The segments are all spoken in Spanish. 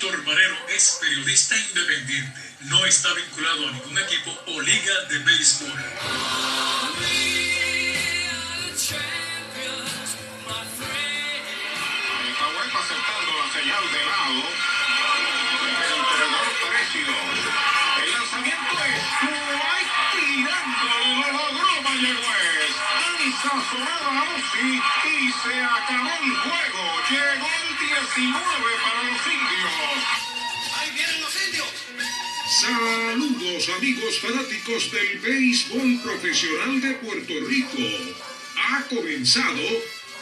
Héctor Marero es periodista independiente. No está vinculado a ningún equipo o liga de béisbol. Lanza sonada a Ozzy y se acabó el juego. Llegó el 19 para los indios. ¡Ahí vienen los indios! Saludos amigos fanáticos del béisbol profesional de Puerto Rico. Ha comenzado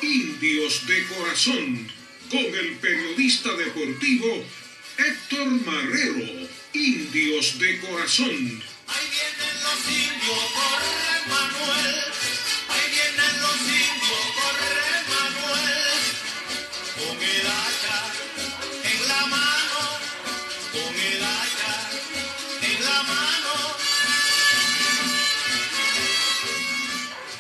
Indios de Corazón con el periodista deportivo Héctor Marrero. Indios de Corazón. Ahí vienen los indios,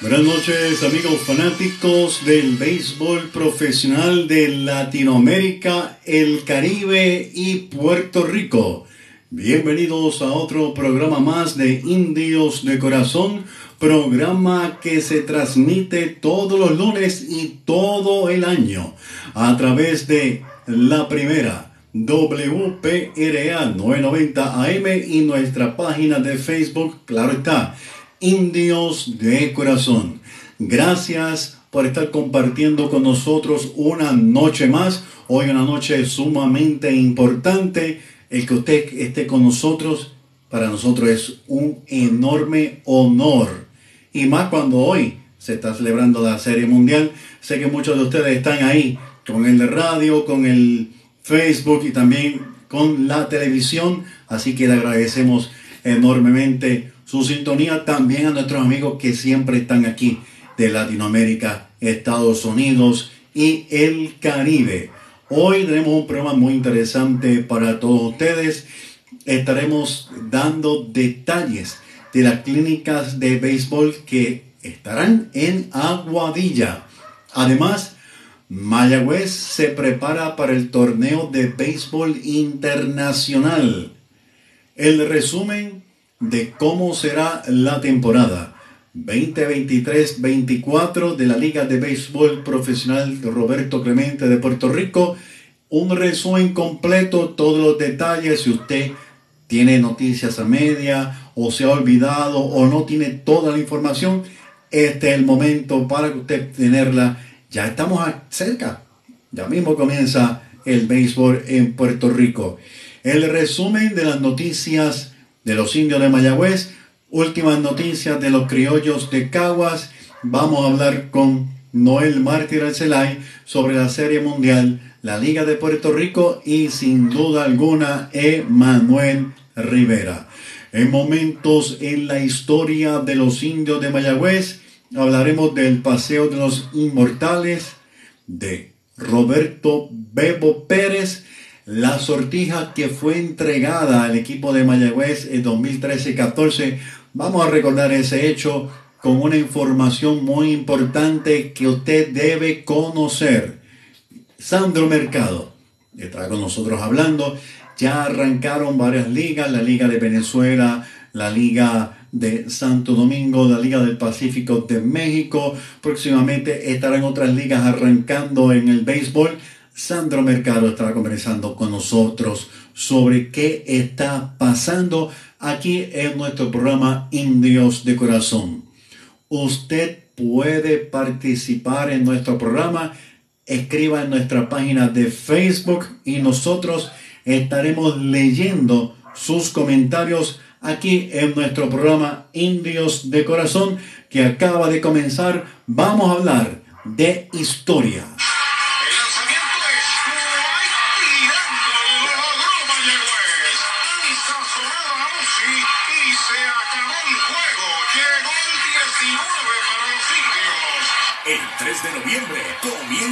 Buenas noches amigos fanáticos del béisbol profesional de Latinoamérica, el Caribe y Puerto Rico. Bienvenidos a otro programa más de Indios de Corazón, programa que se transmite todos los lunes y todo el año a través de la primera WPRA 990 AM y nuestra página de Facebook, claro está, Indios de Corazón. Gracias por estar compartiendo con nosotros una noche más. Hoy una noche sumamente importante. El que usted esté con nosotros, para nosotros es un enorme honor. Y más cuando hoy se está celebrando la Serie Mundial. Sé que muchos de ustedes están ahí con el radio, con el Facebook y también con la televisión. Así que le agradecemos enormemente su sintonía también a nuestros amigos que siempre están aquí de Latinoamérica, Estados Unidos y el Caribe. Hoy tenemos un programa muy interesante para todos ustedes. Estaremos dando detalles de las clínicas de béisbol que estarán en Aguadilla. Además, Mayagüez se prepara para el torneo de béisbol internacional. El resumen de cómo será la temporada 2023-24 de la Liga de Béisbol Profesional Roberto Clemente de Puerto Rico. Un resumen completo, todos los detalles. Si usted tiene noticias a media o se ha olvidado o no tiene toda la información, este es el momento para que usted tenerla. Ya estamos cerca. Ya mismo comienza el béisbol en Puerto Rico. El resumen de las noticias de los indios de Mayagüez, últimas noticias de los criollos de Caguas. Vamos a hablar con Noel Mártir Arcelay sobre la Serie Mundial, la Liga de Puerto Rico y sin duda alguna Emanuel Rivera. En momentos en la historia de los indios de Mayagüez, hablaremos del Paseo de los Inmortales, de Roberto Bebo Pérez, la sortija que fue entregada al equipo de Mayagüez en 2013-14. Vamos a recordar ese hecho con una información muy importante que usted debe conocer. Sandro Mercado está con nosotros hablando. Ya arrancaron varias ligas, la Liga de Venezuela, la Liga de Santo Domingo, la Liga del Pacífico de México. Próximamente estarán otras ligas arrancando en el béisbol. Sandro Mercado estará conversando con nosotros sobre qué está pasando aquí en nuestro programa Indios de Corazón. Usted puede participar en nuestro programa. Escriba en nuestra página de Facebook y nosotros estaremos leyendo sus comentarios aquí en nuestro programa Indios de Corazón que acaba de comenzar. Vamos a hablar de historia.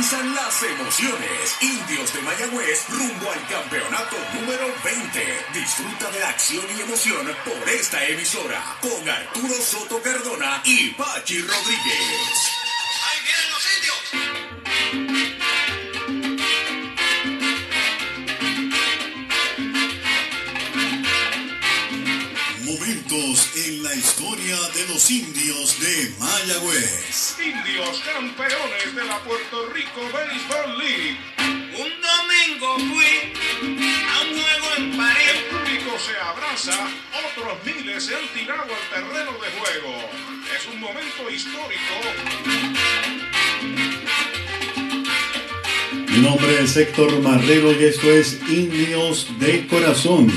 Comienzan las emociones. Indios de Mayagüez rumbo al campeonato número 20. Disfruta de la acción y emoción por esta emisora con Arturo Soto Cardona y Pachi Rodríguez. La historia de los indios de Mayagüez. Indios campeones de la Puerto Rico Baseball League. Un domingo fui a un juego en París. El público se abraza, otros miles se han tirado al terreno de juego. Es un momento histórico. Mi nombre es Héctor Marrero y esto es Indios de Corazón.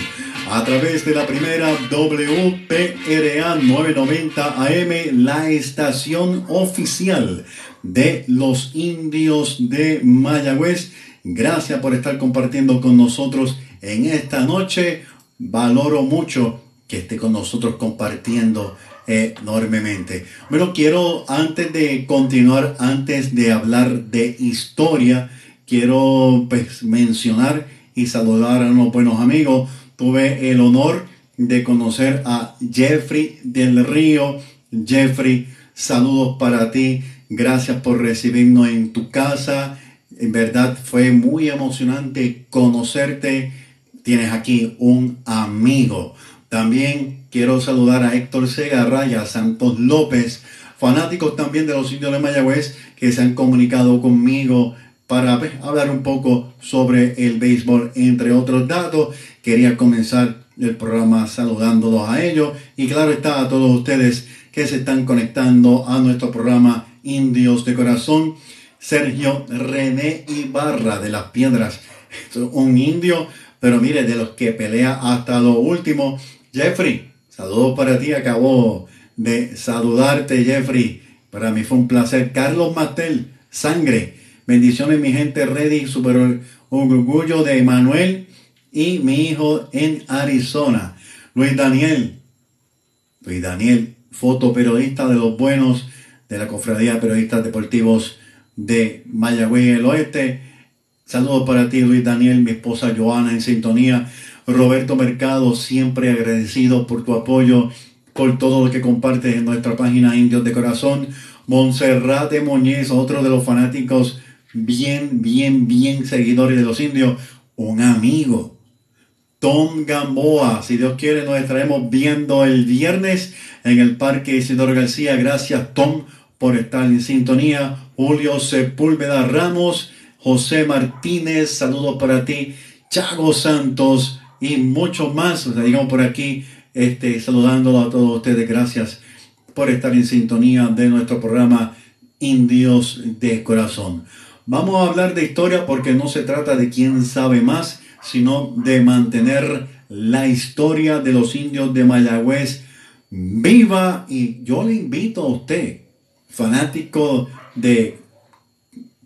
A través de la primera WPRA 990 AM, la estación oficial de los indios de Mayagüez. Gracias por estar compartiendo con nosotros en esta noche. Valoro mucho que esté con nosotros compartiendo enormemente. Bueno, quiero antes de continuar, antes de hablar de historia, quiero pues, mencionar y saludar a unos buenos amigos. Tuve el honor de conocer a Jeffrey del Río. Jeffrey, saludos para ti. Gracias por recibirnos en tu casa. En verdad fue muy emocionante conocerte. Tienes aquí un amigo. También quiero saludar a Héctor Segarra y a Santos López, fanáticos también de los indios de Mayagüez que se han comunicado conmigo para pues, hablar un poco sobre el béisbol, entre otros datos. Quería comenzar el programa saludándolos a ellos y claro está a todos ustedes que se están conectando a nuestro programa Indios de Corazón. Sergio René Ibarra de las Piedras, un indio, pero mire, de los que pelea hasta lo último. Jeffrey, saludos para ti, acabo de saludarte Jeffrey. Para mí fue un placer. Carlos Matel, sangre. Bendiciones mi gente ready, super orgullo de Manuel y mi hijo en Arizona. Luis Daniel, Luis Daniel, fotoperiodista de los buenos de la Cofradía de Periodistas Deportivos de Mayagüez el Oeste. Saludos para ti, Luis Daniel, mi esposa Joana en sintonía. Roberto Mercado, siempre agradecido por tu apoyo, por todo lo que compartes en nuestra página Indios de Corazón. Monserrate Moñez, otro de los fanáticos bien, bien, bien seguidores de los indios, un amigo. Tom Gamboa, si Dios quiere, nos estaremos viendo el viernes en el Parque Isidoro García. Gracias, Tom, por estar en sintonía. Julio Sepúlveda Ramos, José Martínez, saludos para ti. Chago Santos y muchos más. O sea, digamos por aquí, este, saludándolo a todos ustedes. Gracias por estar en sintonía de nuestro programa Indios de Corazón. Vamos a hablar de historia porque no se trata de quién sabe más, sino de mantener la historia de los indios de Mayagüez viva. Y yo le invito a usted, fanático de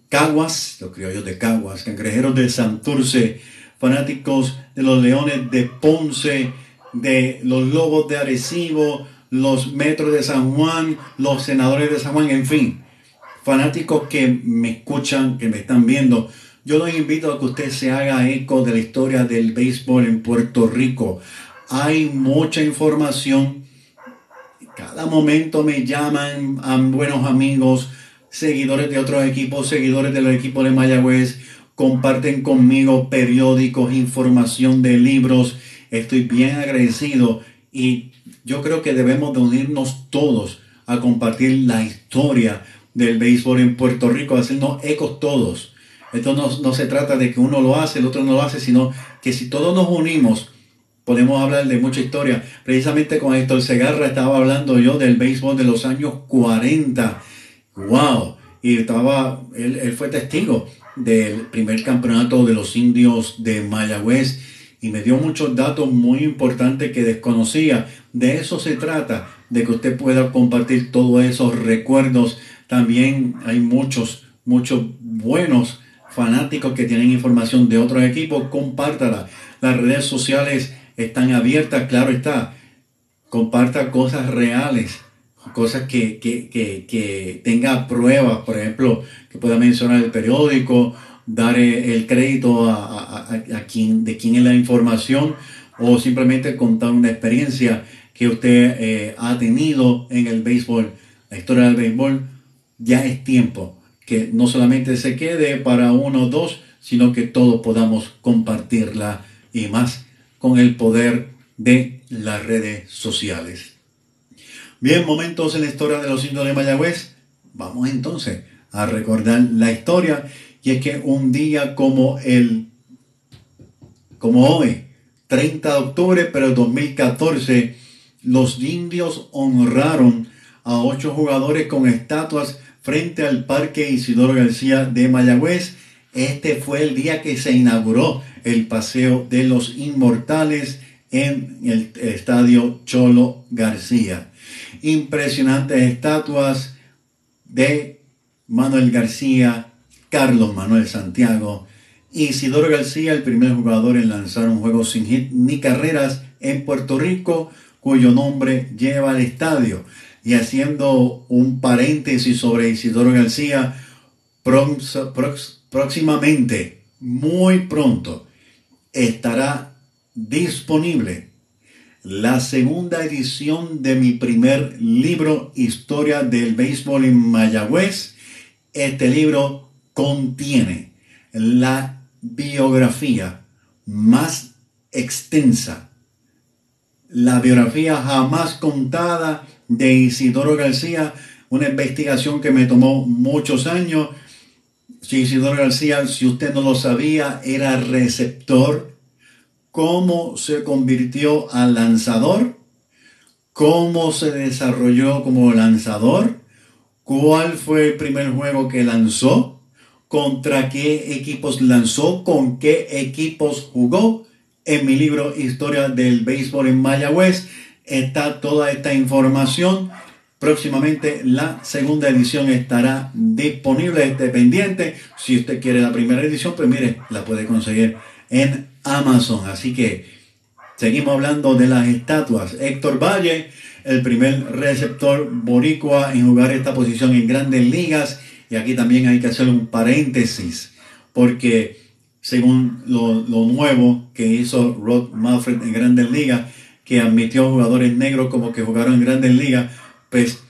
Caguas, los criollos de Caguas, cangrejeros de Santurce, fanáticos de los leones de Ponce, de los lobos de Arecibo, los metros de San Juan, los senadores de San Juan, en fin fanáticos que me escuchan, que me están viendo, yo los invito a que usted se haga eco de la historia del béisbol en Puerto Rico. Hay mucha información. Cada momento me llaman buenos amigos, seguidores de otros equipos, seguidores de los equipos de Mayagüez, comparten conmigo periódicos, información de libros. Estoy bien agradecido y yo creo que debemos de unirnos todos a compartir la historia del béisbol en Puerto Rico, hacernos ecos todos. Esto no, se trata de que uno lo hace, el otro no lo hace, sino que si todos nos unimos, podemos hablar de mucha historia. Precisamente con Héctor Segarra estaba hablando yo del béisbol de los años 40. ¡Wow! Y estaba, él, él fue testigo del primer campeonato de los indios de Mayagüez y me dio muchos datos muy importantes que desconocía. De eso se trata, de que usted pueda compartir todos esos recuerdos también hay muchos, muchos buenos fanáticos que tienen información de otros equipos. Compártala. Las redes sociales están abiertas, claro está. Comparta cosas reales, cosas que, que, que, que tenga pruebas, por ejemplo, que pueda mencionar el periódico, dar el crédito a, a, quien, de quién es la información o simplemente contar una experiencia que usted eh, ha tenido en el béisbol, la historia del béisbol ya es tiempo que no solamente se quede para uno o dos, sino que todos podamos compartirla y más con el poder de las redes sociales. Bien, momentos en la historia de los indios de Mayagüez. Vamos entonces a recordar la historia. Y es que un día como el, como hoy, 30 de octubre, pero 2014, los indios honraron a ocho jugadores con estatuas frente al Parque Isidoro García de Mayagüez. Este fue el día que se inauguró el Paseo de los Inmortales en el Estadio Cholo García. Impresionantes estatuas de Manuel García, Carlos Manuel Santiago, Isidoro García, el primer jugador en lanzar un juego sin hit ni carreras en Puerto Rico, cuyo nombre lleva al estadio. Y haciendo un paréntesis sobre Isidoro García, próximamente, muy pronto, estará disponible la segunda edición de mi primer libro, Historia del Béisbol en Mayagüez. Este libro contiene la biografía más extensa, la biografía jamás contada de Isidoro García, una investigación que me tomó muchos años. Si Isidoro García, si usted no lo sabía, era receptor, cómo se convirtió al lanzador, cómo se desarrolló como lanzador, cuál fue el primer juego que lanzó, contra qué equipos lanzó, con qué equipos jugó. En mi libro Historia del Béisbol en Mayagüez está toda esta información. Próximamente la segunda edición estará disponible, esté pendiente. Si usted quiere la primera edición, pues mire, la puede conseguir en Amazon. Así que seguimos hablando de las estatuas. Héctor Valle, el primer receptor boricua en jugar esta posición en grandes ligas y aquí también hay que hacer un paréntesis, porque según lo, nuevo que hizo Rod Manfred en Grandes Ligas, que admitió jugadores negros como que jugaron en Grandes Ligas, pues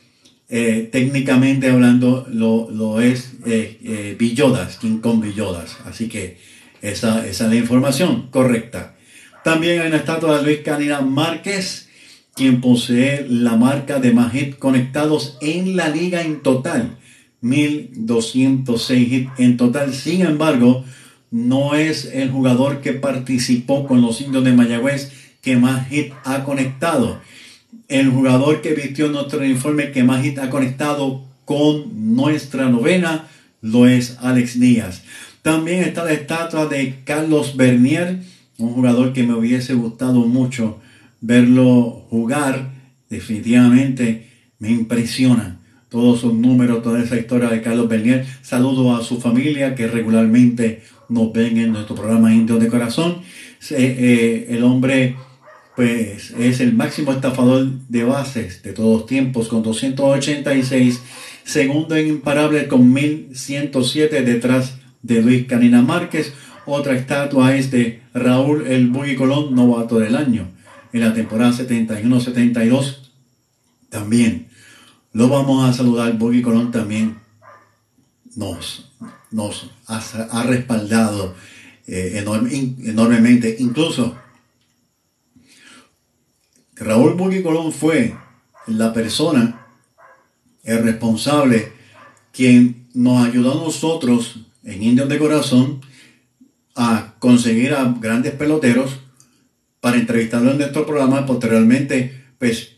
eh, técnicamente hablando lo, es eh, eh, Villodas, King Kong Villodas. Así que esa, esa, es la información correcta. También hay una estatua de Luis Canina Márquez, quien posee la marca de más conectados en la liga en total. 1206 hits en total. Sin embargo, no es el jugador que participó con los indios de Mayagüez que más hit ha conectado. El jugador que vistió nuestro uniforme que más hit ha conectado con nuestra novena lo es Alex Díaz. También está la estatua de Carlos Bernier, un jugador que me hubiese gustado mucho verlo jugar. Definitivamente me impresiona todos sus números, toda esa historia de Carlos Bernier. Saludo a su familia que regularmente nos ven en nuestro programa Indio de Corazón. Eh, el hombre pues es el máximo estafador de bases de todos tiempos con 286, segundo en imparable con 1107 detrás de Luis Canina Márquez. Otra estatua es de Raúl El Buggy Colón, novato del año, en la temporada 71-72 también. Lo vamos a saludar. Boggy Colón también nos, nos ha, respaldado eh, enormemente. Incluso Raúl Boggy Colón fue la persona, el responsable, quien nos ayudó a nosotros en Indios de Corazón a conseguir a grandes peloteros para entrevistarlos en nuestro programa. Posteriormente, pues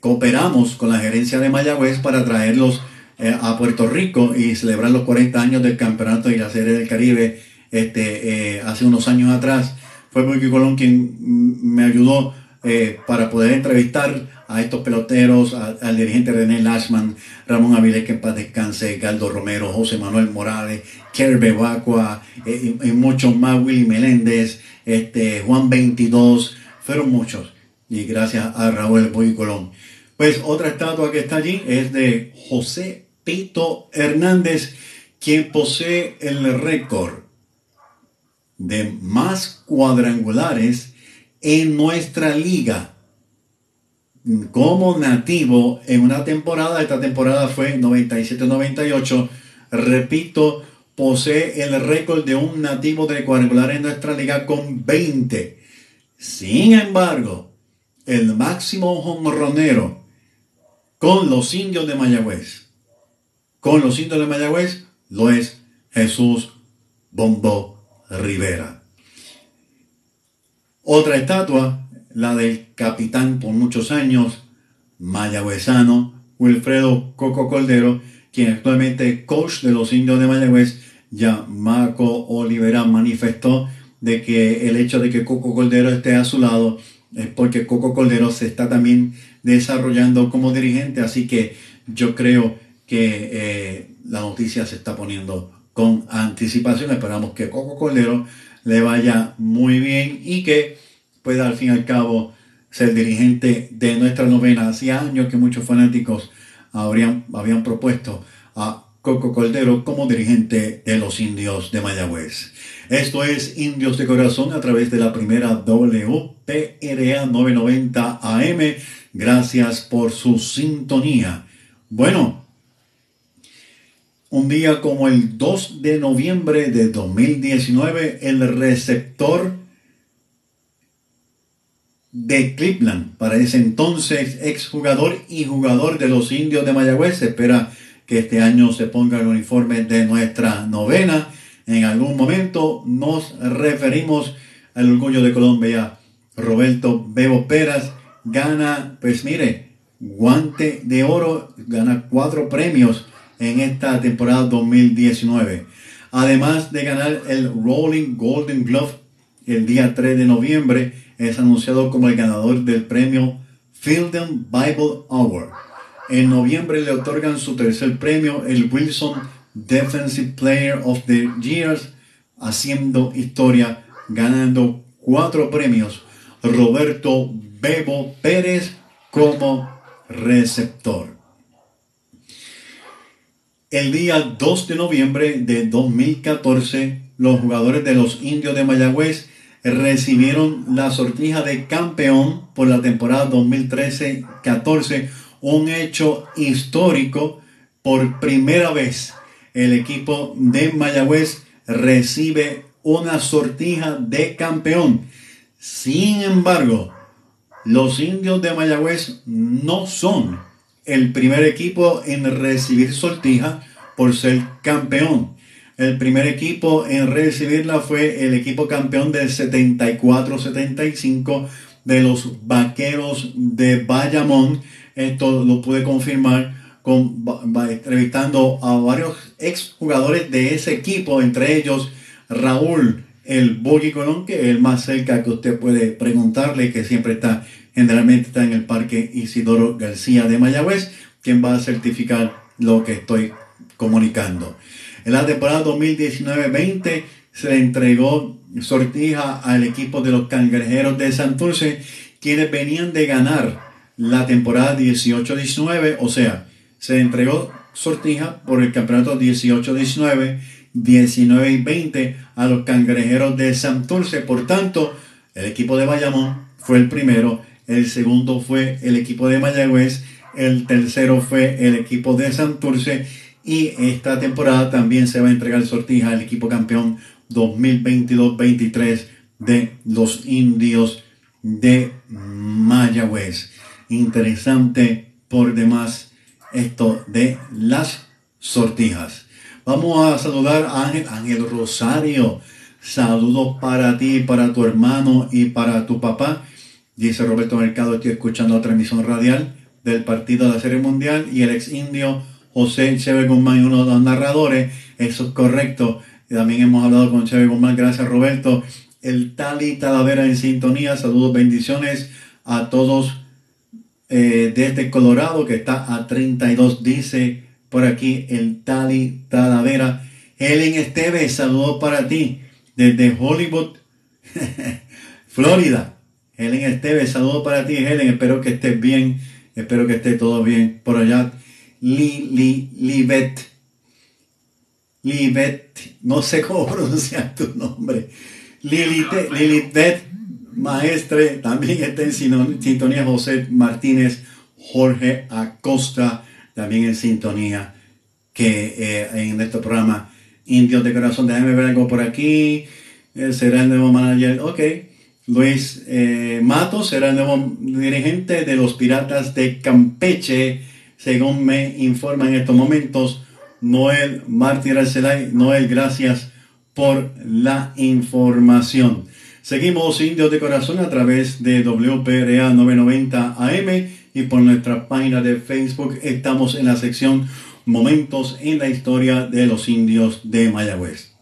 cooperamos con la gerencia de Mayagüez para traerlos eh, a Puerto Rico y celebrar los 40 años del campeonato y la serie del Caribe este, eh, hace unos años atrás. Fue Muy Colón quien me ayudó eh, para poder entrevistar a estos peloteros, al dirigente René Lashman, Ramón Avilés, que en paz descanse, Galdo Romero, José Manuel Morales, Kerbe Bacua, y, muchos más, Willy Meléndez, este, Juan 22, fueron muchos. Y gracias a Raúl Boy Colón. Pues otra estatua que está allí es de José Pito Hernández, quien posee el récord de más cuadrangulares en nuestra liga como nativo en una temporada. Esta temporada fue 97-98. Repito, posee el récord de un nativo de cuadrangular en nuestra liga con 20. Sin embargo, el máximo jonronero con los indios de Mayagüez. Con los indios de Mayagüez lo es Jesús Bombo Rivera. Otra estatua, la del capitán por muchos años, mayagüezano, Wilfredo Coco Cordero, quien actualmente es coach de los indios de Mayagüez, ya Marco Olivera manifestó de que el hecho de que Coco Cordero esté a su lado es porque Coco Cordero se está también desarrollando como dirigente, así que yo creo que eh, la noticia se está poniendo con anticipación. Esperamos que Coco Cordero le vaya muy bien y que pueda al fin y al cabo ser dirigente de nuestra novena. Hacía años que muchos fanáticos habrían, habían propuesto a Coco Cordero como dirigente de los indios de Mayagüez. Esto es Indios de Corazón a través de la primera WPRA 990 AM. Gracias por su sintonía. Bueno, un día como el 2 de noviembre de 2019, el receptor de Cleveland, para ese entonces exjugador y jugador de los indios de Mayagüez, espera que este año se ponga el uniforme de nuestra novena. En algún momento nos referimos al orgullo de Colombia. Roberto Bebo Peras gana, pues mire, guante de oro, gana cuatro premios en esta temporada 2019. Además de ganar el Rolling Golden Glove el día 3 de noviembre, es anunciado como el ganador del premio Fielden Bible Award. En noviembre le otorgan su tercer premio, el Wilson Defensive Player of the Year, haciendo historia, ganando cuatro premios. Roberto Bebo Pérez como receptor. El día 2 de noviembre de 2014, los jugadores de los indios de Mayagüez recibieron la sortija de campeón por la temporada 2013-14 un hecho histórico. Por primera vez el equipo de Mayagüez recibe una sortija de campeón. Sin embargo, los indios de Mayagüez no son el primer equipo en recibir sortija por ser campeón. El primer equipo en recibirla fue el equipo campeón del 74-75 de los Vaqueros de Bayamón esto lo pude confirmar con, entrevistando a varios ex jugadores de ese equipo, entre ellos Raúl el Bogi Colón, que es el más cerca que usted puede preguntarle, que siempre está, generalmente está en el Parque Isidoro García de Mayagüez, quien va a certificar lo que estoy comunicando. En la temporada 2019-20 se le entregó sortija al equipo de los cangrejeros de Santurce, quienes venían de ganar la temporada 18-19, o sea, se entregó sortija por el campeonato 18-19, 19 20 a los cangrejeros de Santurce. Por tanto, el equipo de Bayamón fue el primero, el segundo fue el equipo de Mayagüez, el tercero fue el equipo de Santurce y esta temporada también se va a entregar sortija al equipo campeón 2022-23 de los indios de Mayagüez interesante por demás esto de las sortijas. Vamos a saludar a Ángel, Ángel Rosario. Saludos para ti, para tu hermano y para tu papá. Dice Roberto Mercado, estoy escuchando la transmisión radial del partido de la Serie Mundial y el ex indio José Cheve Guzmán, uno de los narradores. Eso es correcto. También hemos hablado con Cheve Guzmán. Gracias, Roberto. El Tali Talavera en sintonía. Saludos, bendiciones a todos eh, desde Colorado, que está a 32, dice por aquí el Tali Talavera. Helen Esteves, saludos para ti desde Hollywood, Florida. Helen Esteves, saludos para ti, Helen. Espero que estés bien. Espero que esté todo bien por allá. Li, li, Libet. Libet. No sé cómo pronunciar tu nombre. Lilibet maestre, también está en sintonía José Martínez, Jorge Acosta, también en sintonía, que eh, en este programa Indios de Corazón, déjame ver algo por aquí, eh, será el nuevo manager, ok, Luis eh, Matos será el nuevo dirigente de los Piratas de Campeche, según me informa en estos momentos Noel Mártir Arcelay. Noel, gracias por la información. Seguimos Indios de Corazón a través de WPRA 990 AM y por nuestra página de Facebook estamos en la sección Momentos en la historia de los indios de Mayagüez.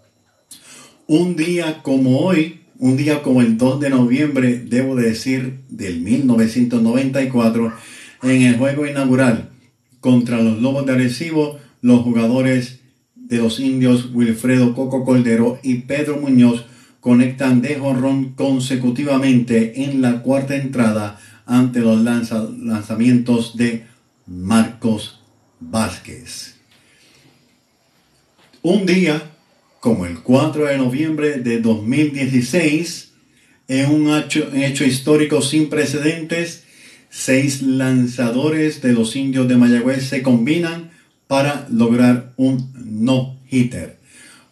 Un día como hoy, un día como el 2 de noviembre, debo decir, del 1994, en el juego inaugural contra los Lobos de Arecibo, los jugadores de los indios Wilfredo Coco Coldero y Pedro Muñoz conectan de jonrón consecutivamente en la cuarta entrada ante los lanzamientos de Marcos Vázquez. Un día como el 4 de noviembre de 2016, en un hecho, hecho histórico sin precedentes, seis lanzadores de los indios de Mayagüez se combinan para lograr un no-hitter.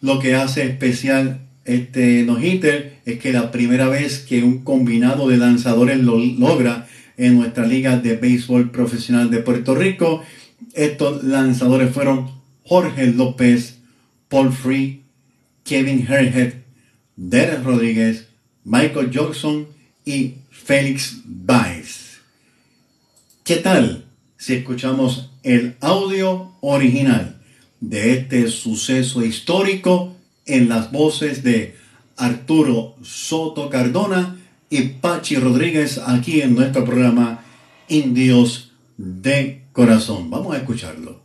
Lo que hace especial este no-hitter es que la primera vez que un combinado de lanzadores lo logra en nuestra liga de béisbol profesional de Puerto Rico, estos lanzadores fueron Jorge López, Paul Free, Kevin Herhead, Derek Rodríguez, Michael Johnson y Félix Baez. ¿Qué tal si escuchamos el audio original de este suceso histórico en las voces de Arturo Soto Cardona y Pachi Rodríguez aquí en nuestro programa Indios de Corazón? Vamos a escucharlo.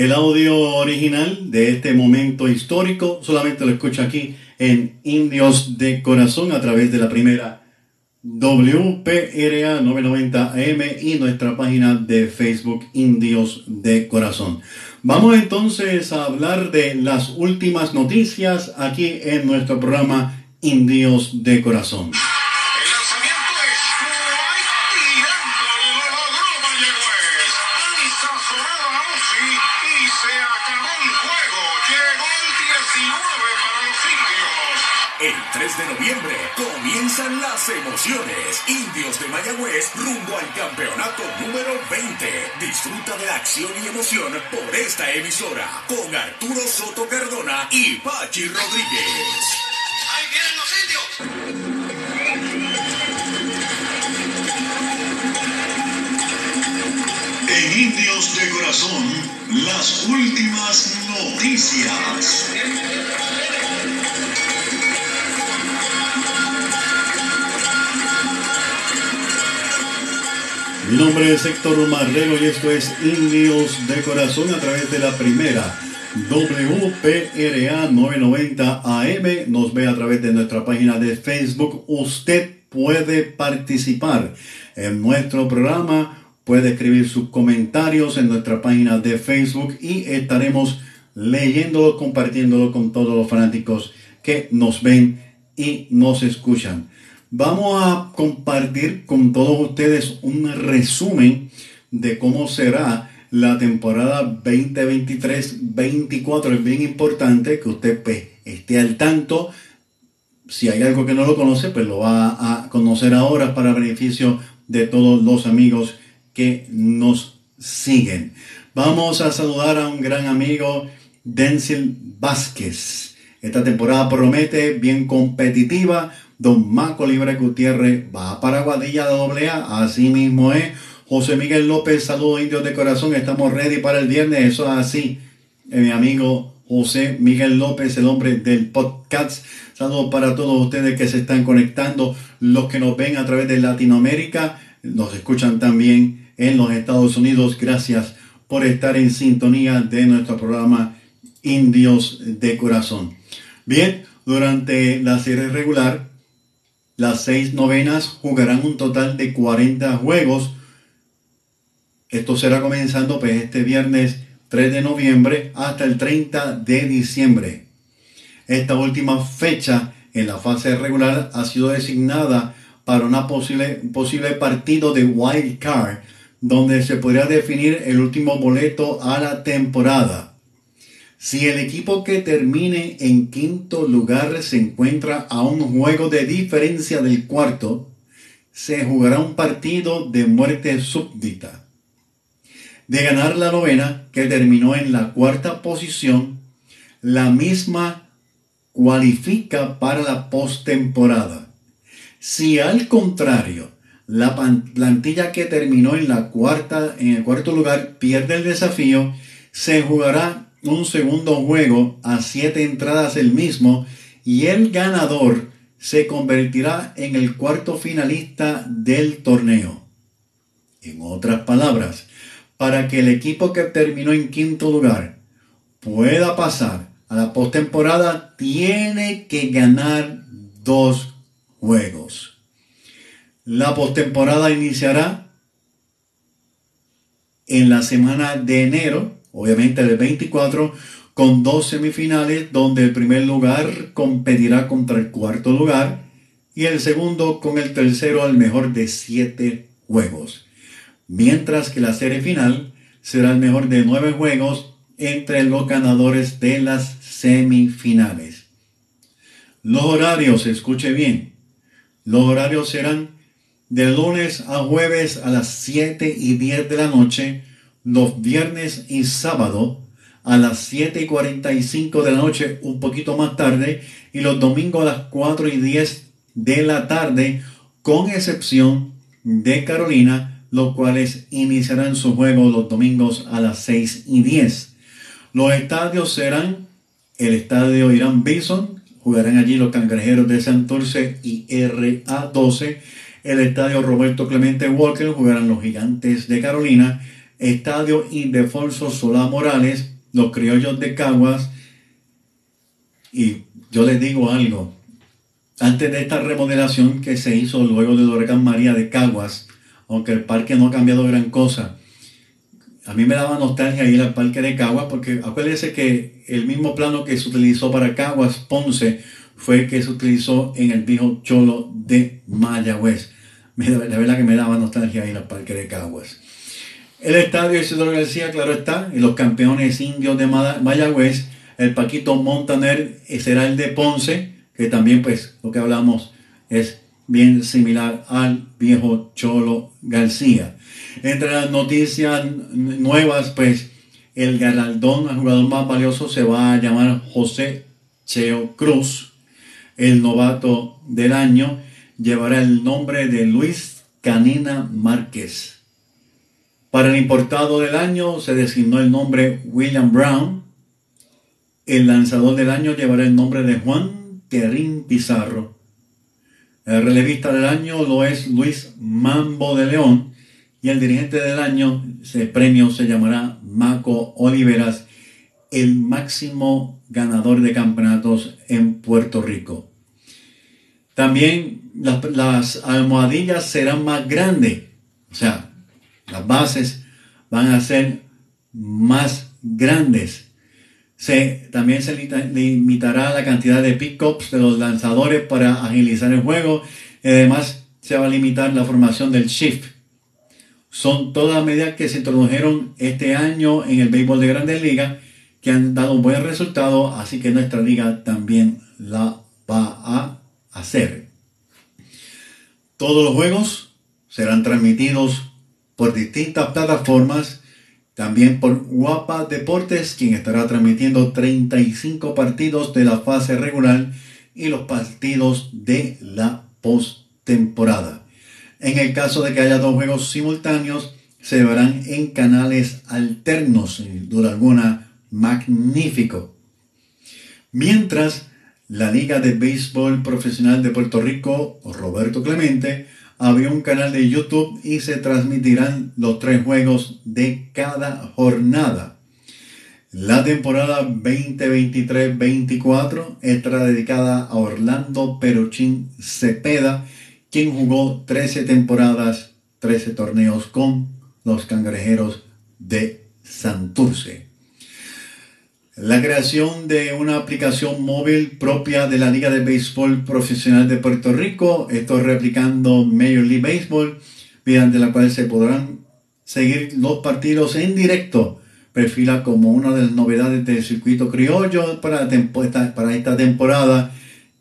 El audio original de este momento histórico solamente lo escucha aquí en Indios de Corazón a través de la primera WPRA 990 AM y nuestra página de Facebook Indios de Corazón. Vamos entonces a hablar de las últimas noticias aquí en nuestro programa Indios de Corazón. 3 de noviembre comienzan las emociones. Indios de Mayagüez rumbo al campeonato número 20. Disfruta de la acción y emoción por esta emisora con Arturo Soto Cardona y Pachi Rodríguez. ¡Ahí vienen los indios! En Indios de Corazón, las últimas noticias. Mi nombre es Héctor Marrero y esto es Indios de Corazón a través de la primera WPRA 990 AM. Nos ve a través de nuestra página de Facebook. Usted puede participar en nuestro programa, puede escribir sus comentarios en nuestra página de Facebook y estaremos leyéndolo, compartiéndolo con todos los fanáticos que nos ven y nos escuchan. Vamos a compartir con todos ustedes un resumen de cómo será la temporada 2023-24. Es bien importante que usted pues, esté al tanto. Si hay algo que no lo conoce, pues lo va a conocer ahora para beneficio de todos los amigos que nos siguen. Vamos a saludar a un gran amigo, Denzel Vázquez. Esta temporada promete bien competitiva. Don Maco Libre Gutiérrez va para Guadilla AA. Así mismo es. José Miguel López, saludos indios de corazón. Estamos ready para el viernes. Eso es así. Eh, mi amigo José Miguel López, el hombre del podcast. Saludos para todos ustedes que se están conectando. Los que nos ven a través de Latinoamérica. Nos escuchan también en los Estados Unidos. Gracias por estar en sintonía de nuestro programa Indios de Corazón. Bien, durante la serie regular, las seis novenas jugarán un total de 40 juegos. Esto será comenzando pues, este viernes 3 de noviembre hasta el 30 de diciembre. Esta última fecha en la fase regular ha sido designada para una posible, posible partido de wild card, donde se podría definir el último boleto a la temporada. Si el equipo que termine en quinto lugar se encuentra a un juego de diferencia del cuarto, se jugará un partido de muerte súbdita. De ganar la novena, que terminó en la cuarta posición, la misma cualifica para la postemporada. Si al contrario, la plantilla que terminó en la cuarta, en el cuarto lugar, pierde el desafío, se jugará un segundo juego a siete entradas el mismo y el ganador se convertirá en el cuarto finalista del torneo. En otras palabras, para que el equipo que terminó en quinto lugar pueda pasar a la postemporada, tiene que ganar dos juegos. La postemporada iniciará en la semana de enero, obviamente del 24, con dos semifinales donde el primer lugar competirá contra el cuarto lugar y el segundo con el tercero al mejor de siete juegos. Mientras que la serie final será el mejor de nueve juegos entre los ganadores de las semifinales. Los horarios, escuche bien, los horarios serán de lunes a jueves a las 7 y 10 de la noche, los viernes y sábado a las 7 y 45 de la noche, un poquito más tarde, y los domingos a las 4 y 10 de la tarde, con excepción de Carolina, los cuales iniciarán su juego los domingos a las 6 y 10. Los estadios serán el estadio Irán Bison, jugarán allí los cangrejeros de Santurce y RA12. El estadio Roberto Clemente Walker jugarán los gigantes de Carolina. Estadio Indefonso Solá Morales, los criollos de Caguas. Y yo les digo algo. Antes de esta remodelación que se hizo luego del huracán María de Caguas, aunque el parque no ha cambiado gran cosa, a mí me daba nostalgia ir al parque de Caguas porque acuérdense que el mismo plano que se utilizó para Caguas Ponce fue que se utilizó en el viejo Cholo de Mayagüez. La verdad que me daba nostalgia ir al parque de Caguas. El estadio Isidoro García, claro está, y los campeones indios de Mayagüez, el Paquito Montaner será el de Ponce, que también pues lo que hablamos es bien similar al viejo Cholo García. Entre las noticias nuevas, pues el galardón al jugador más valioso se va a llamar José Cheo Cruz. El novato del año llevará el nombre de Luis Canina Márquez. Para el importado del año se designó el nombre William Brown. El lanzador del año llevará el nombre de Juan Terrín Pizarro. El relevista del año lo es Luis Mambo de León y el dirigente del año, ese premio se llamará Maco Oliveras, el máximo ganador de campeonatos en Puerto Rico. También las, las almohadillas serán más grandes, o sea, las bases van a ser más grandes. Se, también se limitará la cantidad de pickups de los lanzadores para agilizar el juego. Además, se va a limitar la formación del shift. Son todas medidas que se introdujeron este año en el béisbol de grandes ligas que han dado un buen resultado, así que nuestra liga también la va a hacer. Todos los juegos serán transmitidos por distintas plataformas, también por Guapa Deportes, quien estará transmitiendo 35 partidos de la fase regular y los partidos de la postemporada. En el caso de que haya dos juegos simultáneos, se verán en canales alternos, sin duda alguna, magnífico. Mientras, la Liga de Béisbol Profesional de Puerto Rico, Roberto Clemente, abrió un canal de YouTube y se transmitirán los tres juegos de cada jornada. La temporada 2023-24 estará dedicada a Orlando Peruchín Cepeda, quien jugó 13 temporadas, 13 torneos con los cangrejeros de Santurce. La creación de una aplicación móvil propia de la Liga de Béisbol Profesional de Puerto Rico, esto replicando Major League Baseball, mediante la cual se podrán seguir los partidos en directo. Perfila como una de las novedades del circuito criollo para, para esta temporada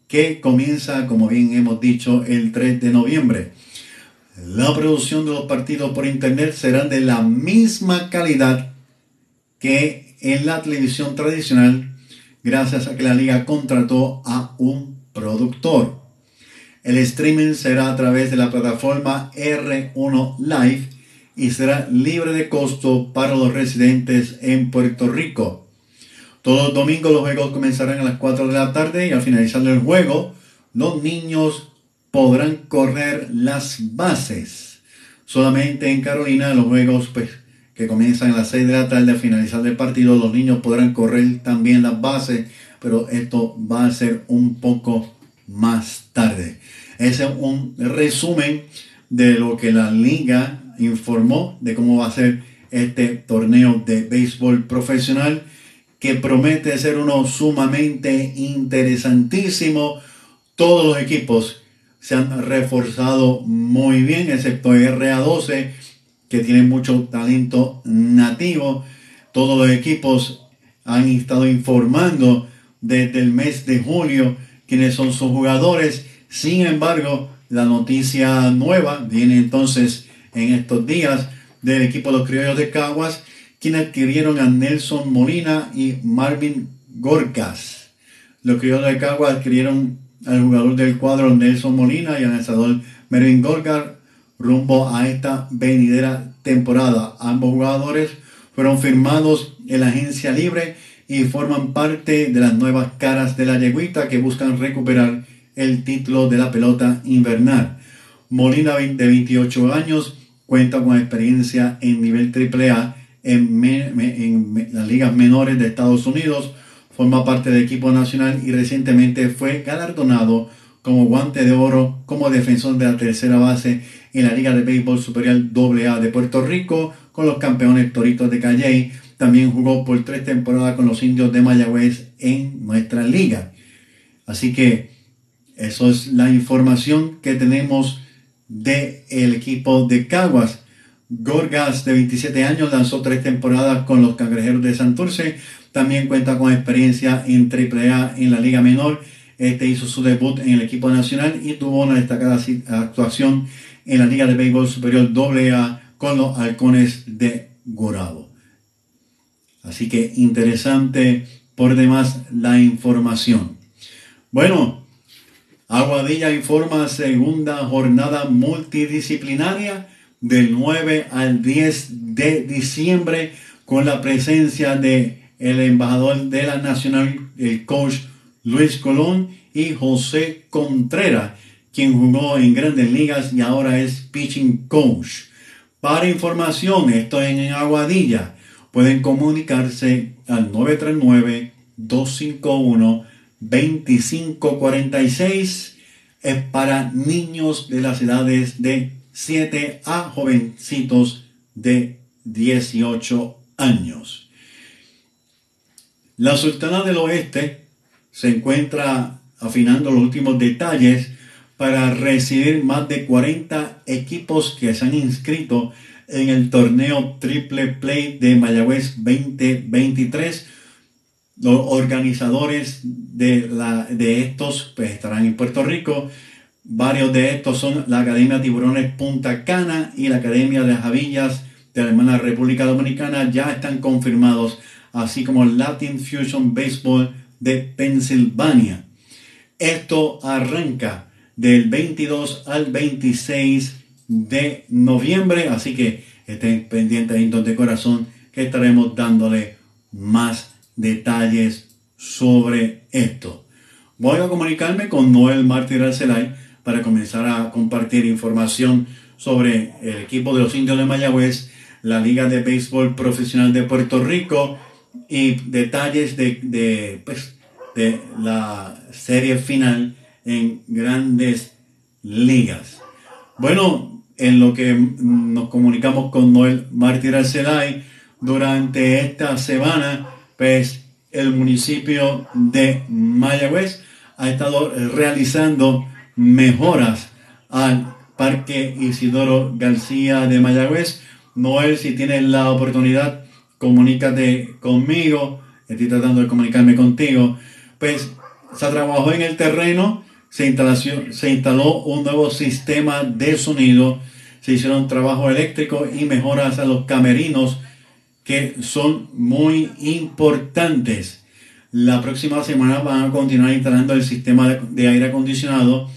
que comienza, como bien hemos dicho, el 3 de noviembre. La producción de los partidos por internet serán de la misma calidad que en la televisión tradicional gracias a que la liga contrató a un productor. El streaming será a través de la plataforma R1 Live y será libre de costo para los residentes en Puerto Rico. Todos los domingos los juegos comenzarán a las 4 de la tarde y al finalizar el juego los niños podrán correr las bases. Solamente en Carolina los juegos pues, que comienzan a las 6 de la tarde, al finalizar el partido, los niños podrán correr también las bases, pero esto va a ser un poco más tarde. Ese es un resumen de lo que la liga informó de cómo va a ser este torneo de béisbol profesional que promete ser uno sumamente interesantísimo. Todos los equipos se han reforzado muy bien, excepto RA12 que tienen mucho talento nativo. Todos los equipos han estado informando desde el mes de julio quiénes son sus jugadores. Sin embargo, la noticia nueva viene entonces en estos días del equipo de los criollos de Caguas, quienes adquirieron a Nelson Molina y Marvin Gorkas. Los criollos de Caguas adquirieron al jugador del cuadro Nelson Molina y al lanzador Marvin Gorkas rumbo a esta venidera temporada. Ambos jugadores fueron firmados en la agencia libre y forman parte de las nuevas caras de la yeguita que buscan recuperar el título de la pelota invernal. Molina, de 28 años, cuenta con experiencia en nivel AAA en, en las ligas menores de Estados Unidos, forma parte del equipo nacional y recientemente fue galardonado como guante de oro como defensor de la tercera base en la Liga de Béisbol Superior AA de Puerto Rico con los campeones Toritos de Calley. También jugó por tres temporadas con los indios de Mayagüez en nuestra liga. Así que eso es la información que tenemos del el equipo de Caguas. Gorgas, de 27 años, lanzó tres temporadas con los Cangrejeros de Santurce. También cuenta con experiencia en AAA en la Liga Menor Este hizo su debut en el equipo nacional y tuvo una destacada actuación en la Liga de Béisbol Superior AA con los Halcones de Gurabo. Así que interesante por demás la información. Bueno, Aguadilla informa segunda jornada multidisciplinaria del 9 al 10 de diciembre con la presencia de el embajador de la Nacional, el coach Luis Colón y José Contreras, quien jugó en grandes ligas y ahora es pitching coach. Para información, esto en Aguadilla, pueden comunicarse al 939-251-2546. Es para niños de las edades de 7 a jovencitos de 18 años. La Sultana del Oeste se encuentra afinando los últimos detalles para recibir más de 40 equipos que se han inscrito en el torneo Triple Play de Mayagüez 2023. Los organizadores de, la, de estos pues, estarán en Puerto Rico. Varios de estos son la Academia Tiburones Punta Cana y la Academia de Javillas de la República Dominicana. Ya están confirmados, así como Latin Fusion Baseball de Pensilvania. Esto arranca del 22 al 26 de noviembre, así que estén pendientes ahí de corazón que estaremos dándole más detalles sobre esto. Voy a comunicarme con Noel Martí Arcelay para comenzar a compartir información sobre el equipo de los indios de Mayagüez, la Liga de Béisbol Profesional de Puerto Rico y detalles de, de, pues, de la serie final en grandes ligas. Bueno, en lo que nos comunicamos con Noel Mártir Arcelay durante esta semana, pues el municipio de Mayagüez ha estado realizando mejoras al Parque Isidoro García de Mayagüez. Noel, si tienes la oportunidad, comunícate conmigo. Estoy tratando de comunicarme contigo. Pues se trabajó en el terreno, se, se instaló un nuevo sistema de sonido, se hicieron trabajo eléctrico y mejoras a los camerinos que son muy importantes. La próxima semana van a continuar instalando el sistema de aire acondicionado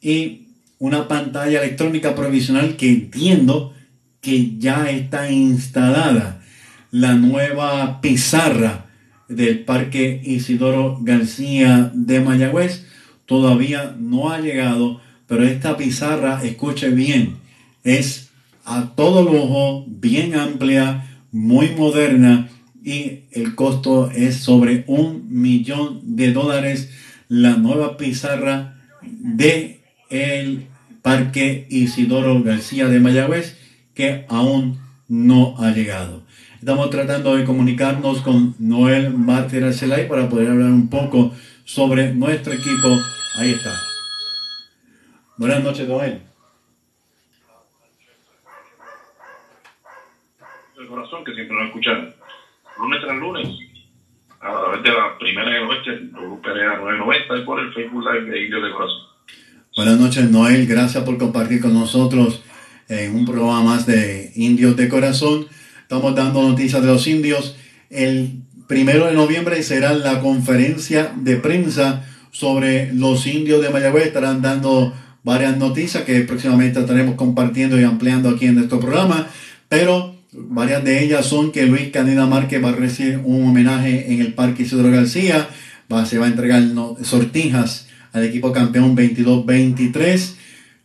y una pantalla electrónica provisional que entiendo que ya está instalada. La nueva pizarra del Parque Isidoro García de Mayagüez todavía no ha llegado, pero esta pizarra, escuche bien, es a todo lujo, bien amplia, muy moderna y el costo es sobre un millón de dólares. La nueva pizarra de el Parque Isidoro García de Mayagüez que aún no ha llegado. Estamos tratando de comunicarnos con Noel Mártir para poder hablar un poco sobre nuestro equipo. Ahí está. Buenas noches, Noel. El corazón que siempre nos escuchan lunes tras lunes a través de la primera de oeste, Perea 990 y por el Facebook Live de Indio de Corazón. Buenas noches, Noel. Gracias por compartir con nosotros en un programa más de Indios de Corazón. Estamos dando noticias de los indios. El primero de noviembre será la conferencia de prensa sobre los indios de Mayagüez. Estarán dando varias noticias que próximamente estaremos compartiendo y ampliando aquí en nuestro programa. Pero varias de ellas son que Luis Caneda Márquez va a recibir un homenaje en el Parque Isidro García. Va, se va a entregar sortijas al equipo campeón 22-23.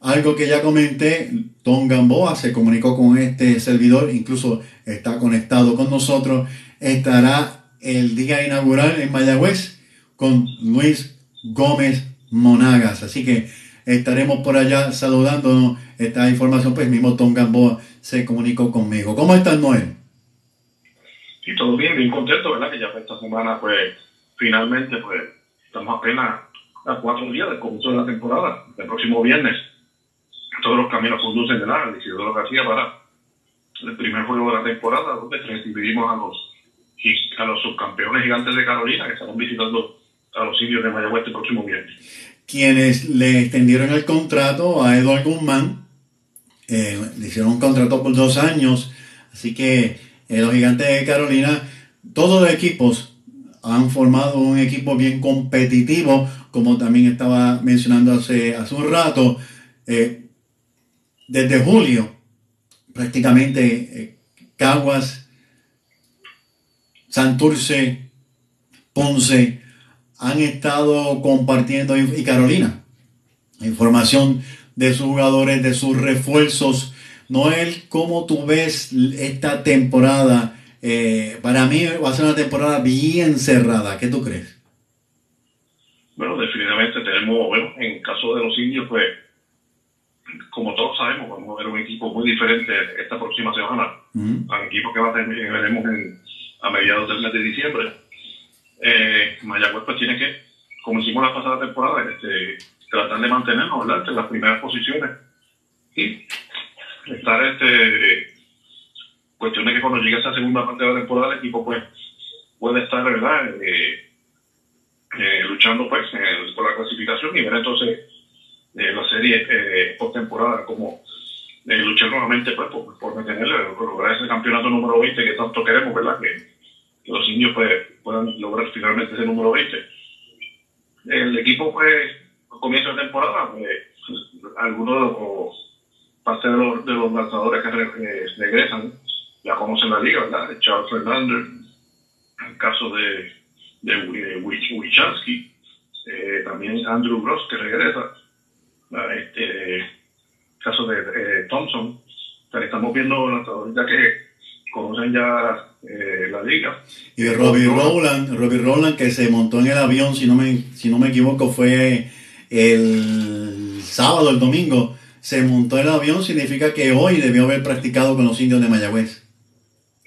Algo que ya comenté, Don Gamboa se comunicó con este servidor, incluso está conectado con nosotros. Estará el día inaugural en Mayagüez con Luis Gómez Monagas. Así que estaremos por allá saludándonos. Esta información, pues mismo Don Gamboa se comunicó conmigo. ¿Cómo estás, Noel? Sí, todo bien, bien contento, ¿verdad? Que ya esta semana, pues, finalmente, pues, estamos apenas a cuatro días del comienzo de la temporada, el próximo viernes. Todos los caminos conducen del área, Isidoro García para el primer juego de la temporada, donde recibimos a los, a los subcampeones gigantes de Carolina, que estarán visitando a los indios de Mayagüez el próximo viernes. Quienes le extendieron el contrato a Eduardo Guzmán, eh, le hicieron un contrato por dos años, así que eh, los gigantes de Carolina, todos los equipos han formado un equipo bien competitivo, como también estaba mencionando hace, hace un rato. Eh, desde julio, prácticamente Caguas, Santurce, Ponce han estado compartiendo y Carolina información de sus jugadores, de sus refuerzos. Noel, ¿cómo tú ves esta temporada? Eh, para mí va a ser una temporada bien cerrada. ¿Qué tú crees? Bueno, definitivamente tenemos, bueno, en el caso de los indios, pues, como todos sabemos, vamos a ver un equipo muy diferente esta próxima semana. Al equipo que va a tener, veremos en, a mediados del mes de diciembre. Eh, Mayagüez pues tiene que, como hicimos la pasada temporada, este, tratar de mantenernos ¿verdad? en las primeras posiciones. Y estar este cuestión de que cuando llegue esa segunda parte de la temporada el equipo pues puede estar verdad eh, eh, luchando pues por la clasificación y ver entonces eh, la serie eh, postemporada como luchar nuevamente pues por, por por lograr ese campeonato número 20 que tanto queremos verdad que, los indios pues, puedan lograr finalmente ese número 20 el equipo pues comienzo de temporada, eh, algunos de los, parte de los, de los lanzadores que regresan ya conocen la liga, ¿verdad? Charles Fernández, el caso de, de, Wichansky, eh, también Andrew Gross que regresa, este el caso de eh, Thompson, estamos viendo lanzadores ya que conocen ya eh, la liga. Y Robbie Rowland, Robbie Rowland que se montó en el avión, si no me, si no me equivoco, fue el sábado, el domingo, se montó el avión, significa que hoy debió haber practicado con los indios de Mayagüez.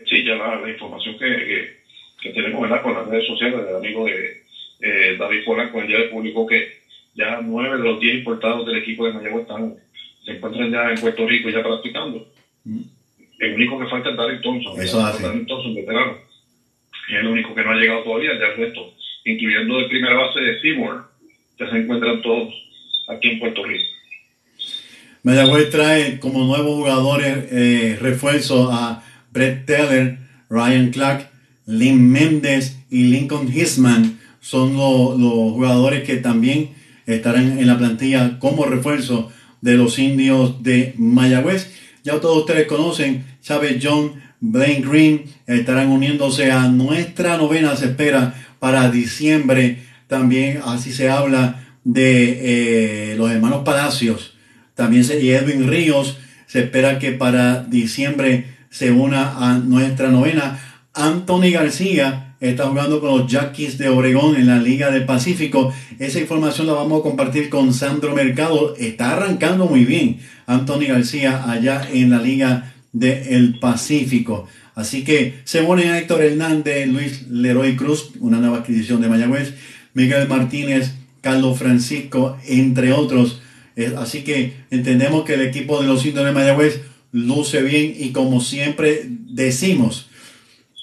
Sí, ya la, información que, que, tenemos ¿verdad? con las redes sociales del amigo de eh, David Polanco, ya publicó que ya nueve de los diez importados del equipo de Mayagüez están, se encuentran ya en Puerto Rico ya practicando. Mm. El único que falta es Darryl Thompson. Eso hace. Darryl Thompson, veterano. Es el único que no ha llegado todavía, ya el resto, incluyendo el primera base de Seymour, se encuentran todos aquí en Puerto Rico. Mayagüez trae como nuevos jugadores eh, refuerzo a Brett Teller, Ryan Clark, Lynn Méndez y Lincoln Hisman. Son los jugadores que también estarán en la plantilla como refuerzo de los indios de Mayagüez. Ya todos ustedes conocen, Chávez John, Blaine Green estarán uniéndose a nuestra novena, se espera para diciembre también así se habla de eh, los hermanos Palacios, también se, y Edwin Ríos, se espera que para diciembre se una a nuestra novena. Anthony García está jugando con los Jackies de Obregón en la Liga del Pacífico. Esa información la vamos a compartir con Sandro Mercado. Está arrancando muy bien Anthony García allá en la Liga del Pacífico. Así que se une a Héctor Hernández, Luis Leroy Cruz, una nueva adquisición de Mayagüez. Miguel Martínez, Carlos Francisco, entre otros. Eh, así que entendemos que el equipo de los indios de Mayagüez luce bien y como siempre decimos,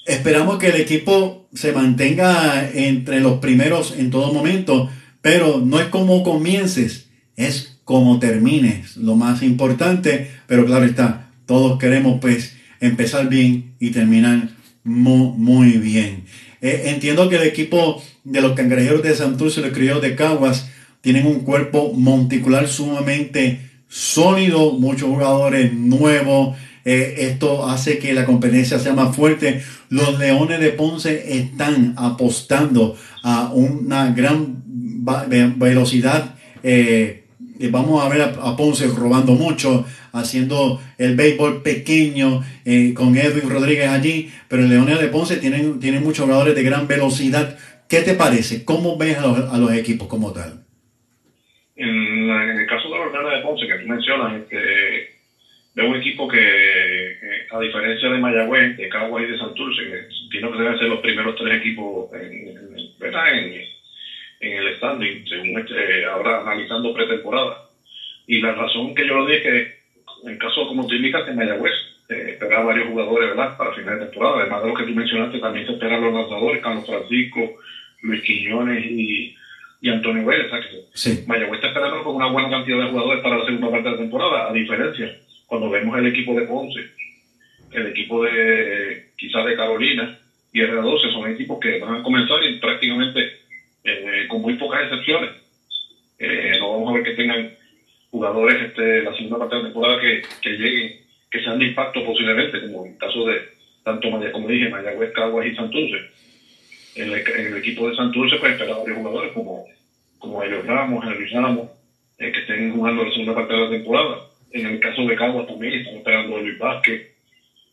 esperamos que el equipo se mantenga entre los primeros en todo momento, pero no es como comiences, es como termines, lo más importante, pero claro está, todos queremos pues empezar bien y terminar muy, muy bien. Eh, entiendo que el equipo de los cangrejeros de Santurce y los criollos de Caguas tienen un cuerpo monticular sumamente sólido, muchos jugadores nuevos. Eh, esto hace que la competencia sea más fuerte. Los Leones de Ponce están apostando a una gran velocidad. Eh, vamos a ver a Ponce robando mucho, haciendo el béisbol pequeño eh, con Edwin Rodríguez allí, pero el Leones de Ponce tienen, tienen muchos jugadores de gran velocidad. ¿Qué te parece? ¿Cómo ves a los, equipos como tal? En, el caso de los Leones de Ponce que tú mencionas, este, un equipo que, a diferencia de Mayagüez, de Caguas y de Santurce, que tiene que deben ser los primeros tres equipos en, en el standing, según este, ahora analizando pretemporada. Y la razón que yo lo dije en caso, como tú indicas, en Mayagüez, eh, varios jugadores, ¿verdad? Para final de temporada. Además de lo que tú mencionaste, también se esperan los lanzadores, Carlos Francisco, Luis Quiñones y y Antonio Vélez. O sea que Sí. Mayagüez está esperando con una buena cantidad de jugadores para la segunda parte de la temporada, a diferencia, cuando vemos el equipo de Ponce, el equipo de quizás de Carolina y R12 son equipos que van a comenzar y prácticamente eh, con muy pocas excepciones. Eh, no vamos a ver que tengan jugadores este, la segunda parte de la temporada que, que lleguen, que sean de impacto posiblemente, como en el caso de tanto Maya, como dije, Mayagüez, Caguas y Santurce. En el, en el equipo de Santurce pues espera varios jugadores como, como Ellos Ramos, Henry Ramos, eh, que estén jugando la segunda parte de la temporada. En el caso de Caguas también están esperando a Luis Vázquez,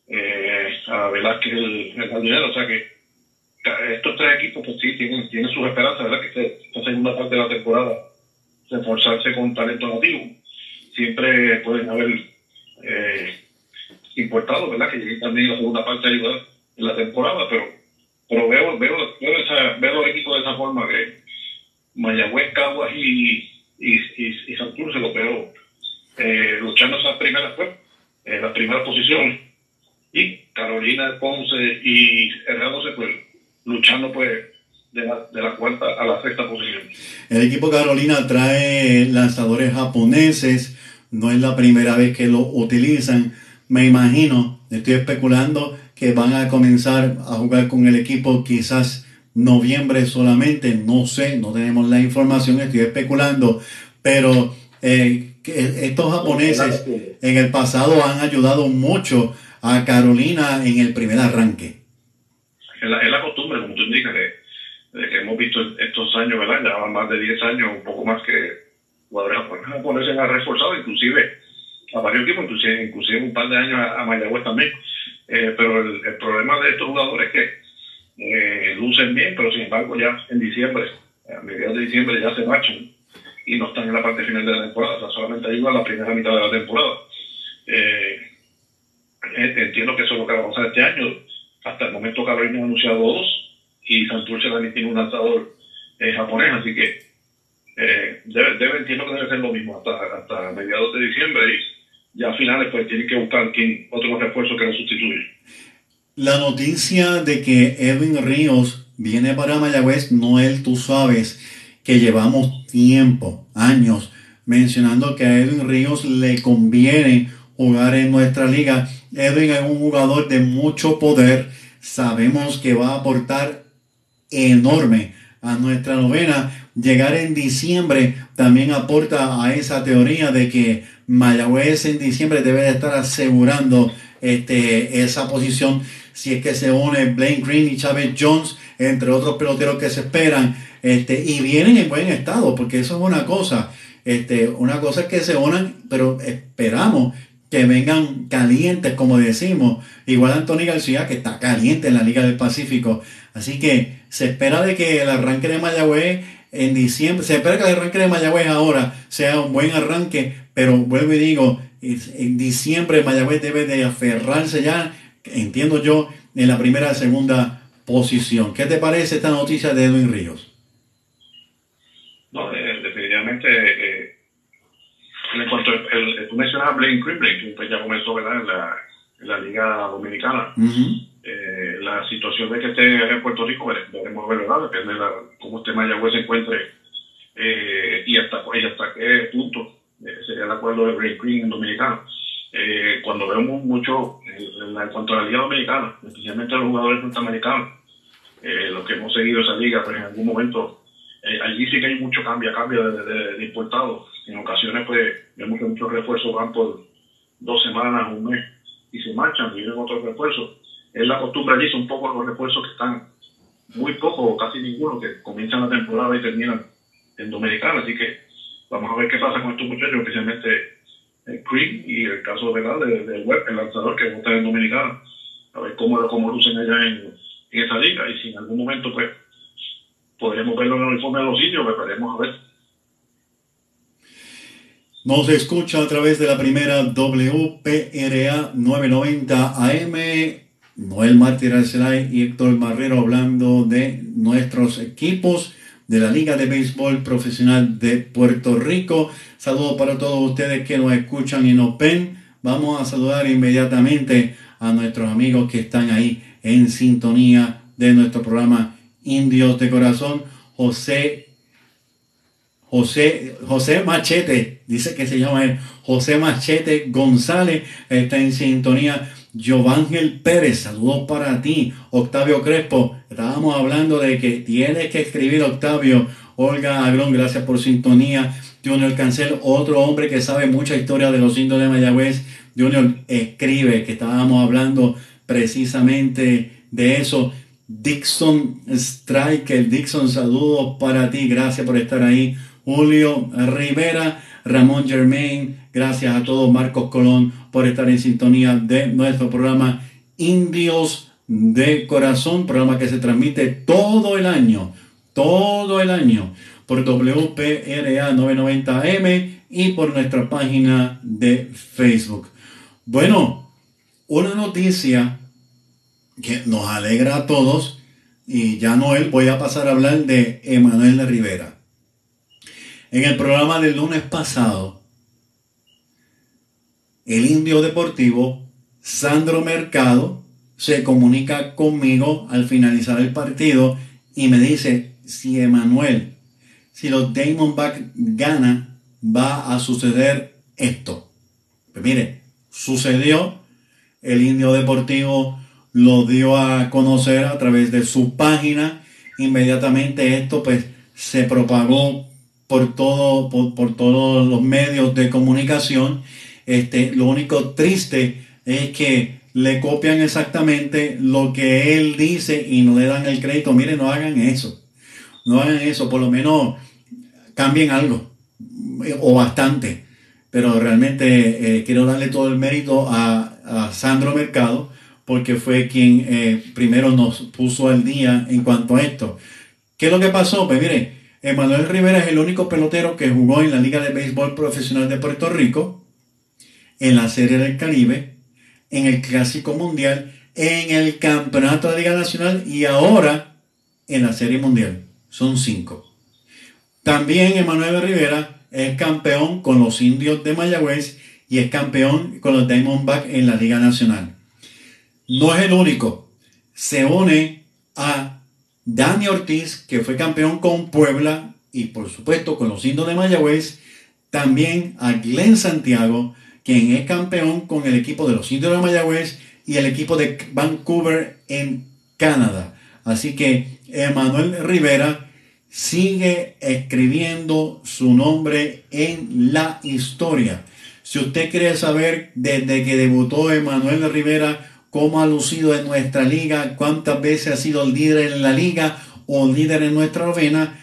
eh, a Velázquez el, el jardinero, o sea que estos tres equipos pues sí tienen, tienen sus esperanzas, ¿verdad? Que este- esta segunda parte de la temporada reforzarse con talento nativo. Siempre pueden haber eh, importados, ¿verdad? Que lleguen también la segunda parte a ayudar en la temporada, pero pero veo veo veo, esa, veo los equipos de esa forma que Mayagüez, Caguas y, y, y, y Santurce los veo eh, luchando esas primeras pues, eh, las primeras posiciones y Carolina, Ponce y R12 pues luchando pues de la, de la cuarta a la sexta posición. El equipo Carolina trae lanzadores japoneses, no es la primera vez que lo utilizan. Me imagino, estoy especulando que van a comenzar a jugar con el equipo quizás noviembre solamente, no sé, no tenemos la información, estoy especulando, pero eh, estos japoneses en el pasado han ayudado mucho a Carolina en el primer arranque es la costumbre, como tú indicas, de, de que hemos visto estos años, ¿verdad? Ya van más de 10 años, un poco más que jugadores japoneses japoneses han reforzado, inclusive a varios equipos, inclusive, inclusive un par de años a, a Mayagüez también. Eh, pero el, problema de estos jugadores es que eh, lucen bien, pero sin embargo ya en diciembre, a mediados de diciembre ya se marchan y no están en la parte final de la temporada, o sea, solamente ayudan la primera mitad de la temporada. Eh, eh, entiendo que eso es lo que va a pasar este año. Hasta el momento Carolina ha anunciado dos y Santurce también tiene un lanzador eh, japonés, así que eh, debe, entiendo que debe ser lo mismo hasta, hasta mediados de diciembre y ya a finales pues tienen que buscar quién, otro refuerzo que lo sustituya. La noticia de que Edwin Ríos viene para Mayagüez, Noel, tú sabes que llevamos tiempo, años, mencionando que a Edwin Ríos le conviene jugar en nuestra liga. Edwin es un jugador de mucho poder, sabemos que va a aportar enorme a nuestra novena. Llegar en diciembre también aporta a esa teoría de que Mayagüez en diciembre debe de estar asegurando este, esa posición si es que se une Blaine Green y Chávez Jones, entre otros peloteros que se esperan, este, y vienen en buen estado, porque eso es una cosa. Este, una cosa es que se unan, pero esperamos que vengan calientes, como decimos. Igual Antonio García, que está caliente en la Liga del Pacífico. Así que se espera de que el arranque de Mayagüez en diciembre, se espera que el arranque de Mayagüez ahora sea un buen arranque, pero vuelvo y digo, en diciembre Mayagüez debe de aferrarse ya, entiendo yo, en la primera segunda posición. ¿Qué te parece esta noticia de Edwin Ríos? No, eh, definitivamente, eh, en cuanto tú mencionabas a Blaine Green, Blaine, pues ya comenzó ¿verdad? En, la, en la Liga Dominicana. Uh -huh. Eh, la situación de que esté en Puerto Rico, debemos ver, ¿verdad? Depende de cómo este Mayagüez se encuentre eh, y, hasta, y hasta qué punto eh, sería el acuerdo de Blaine Green en Dominicana. Eh, cuando vemos mucho en, cuanto a la Liga Dominicana, especialmente los jugadores norteamericanos, los que hemos seguido esa liga, pues en algún momento allí sí que hay mucho cambio, cambio de, de, de, importados. En ocasiones, pues, vemos que muchos refuerzos van por dos semanas, un mes, y se marchan, vienen otros refuerzos. Es la costumbre allí, son pocos los refuerzos que están, muy pocos o casi ninguno, que comienzan la temporada y terminan en Dominicana. Así que vamos a ver qué pasa con estos muchachos, especialmente el Creek y el caso ¿verdad? de, de Web, el lanzador que está en Dominicana. A ver cómo, cómo lucen allá en, en esa liga y si en algún momento, pues, podremos verlo en el uniforme de los sitios, pues veremos a ver. Nos escucha a través de la primera WPRA 990 AM. Noel Mártir Arcelay y Héctor Marrero hablando de nuestros equipos de la Liga de Béisbol Profesional de Puerto Rico. Saludos para todos ustedes que nos escuchan y nos ven. Vamos a saludar inmediatamente a nuestros amigos que están ahí en sintonía de nuestro programa Indios de Corazón. José José, José Machete, dice que se llama él, José Machete González, está en sintonía. Giovangel Pérez, saludos para ti. Octavio Crespo, estábamos hablando de que tienes que escribir Octavio. Olga Agrón, gracias por sintonía. Junior Cancel, otro hombre que sabe mucha historia de los indios de Mayagüez. Junior escribe que estábamos hablando precisamente de eso. Dixon Striker, Dixon, saludos para ti, gracias por estar ahí. Julio Rivera, Ramón Germain, gracias a todos, Marcos Colón, por estar en sintonía de nuestro programa Indios de Corazón, programa que se transmite todo el año, todo el año, por WPRA 990M y por nuestra página de Facebook. Bueno, una noticia que nos alegra a todos, y ya Noel, voy a pasar a hablar de Emanuel Rivera. En el programa del lunes pasado, el indio deportivo Sandro Mercado se comunica conmigo al finalizar el partido y me dice, si Emanuel, si los Diamondbacks ganan, va a suceder esto. Pues mire, sucedió, el indio deportivo lo dio a conocer a través de su página, inmediatamente esto pues se propagó por, todo, por, todos los medios de comunicación. Este, lo único triste es que le copian exactamente lo que él dice y no le dan el crédito. Miren, no hagan eso. No hagan eso, por lo menos cambien algo o bastante. Pero realmente eh, quiero darle todo el mérito a, Sandro Mercado porque fue quien eh, primero nos puso al día en cuanto a esto. ¿Qué es lo que pasó? Pues miren, Emanuel Rivera es el único pelotero que jugó en la Liga de Béisbol Profesional de Puerto Rico, en la Serie del Caribe, en el Clásico Mundial, en el Campeonato de Liga Nacional y ahora en la Serie Mundial. Son cinco. También Emanuel Rivera es campeón con los indios de Mayagüez y es campeón con los Diamondbacks en la Liga Nacional. No es el único. Se une a Dani Ortiz, que fue campeón con Puebla y por supuesto con los indios de Mayagüez. También a Glenn Santiago, quien es campeón con el equipo de los indios de Mayagüez y el equipo de Vancouver en Canadá. Así que Emanuel Rivera sigue escribiendo su nombre en la historia. Si usted quiere saber desde que debutó Emanuel Rivera cómo ha lucido en nuestra liga, cuántas veces ha sido líder en la liga o líder en nuestra novena.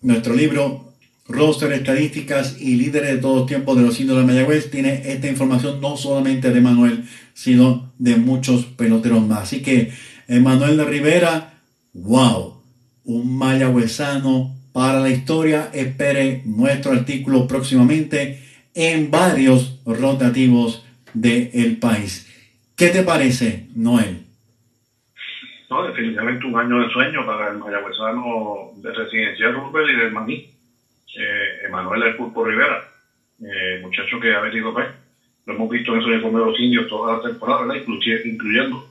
Nuestro libro, Roster, Estadísticas y Líderes de todos tiempos de los indios de Mayagüez, tiene esta información no solamente de Manuel, sino de muchos peloteros más. Así que, Manuel de Rivera, wow, un mayagüezano para la historia. Espere nuestro artículo próximamente en varios rotativos del país. ¿Qué te parece, Noel? No, definitivamente un año de sueño para el mayagüezano de Residencia Rubel y del Maní. Eh, Emanuel del Pulpo Rivera, eh, muchacho que ha venido pues, lo hemos visto en uniformes de los indios toda la temporada, ¿verdad? incluyendo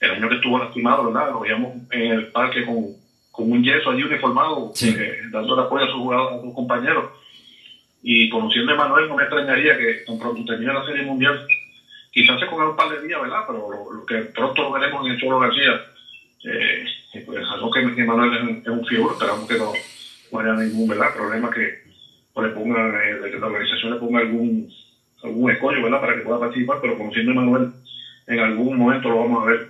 el año que estuvo lastimado, ¿verdad? Lo veíamos en el parque con, con un yeso allí uniformado, eh, dando apoyo a sus jugadores, a sus compañeros. Y conociendo a Emanuel, no me extrañaría que tan pronto termine la Serie Mundial quizás se coja un par de días, ¿verdad? Pero lo, que pronto lo veremos en el Cholo García, eh, pues algo que, Manuel es un, figura, esperamos que no, haya ningún ¿verdad? problema que le pongan, eh, la organización le ponga algún, algún escollo, ¿verdad? Para que pueda participar, pero conociendo a Manuel, en algún momento lo vamos a ver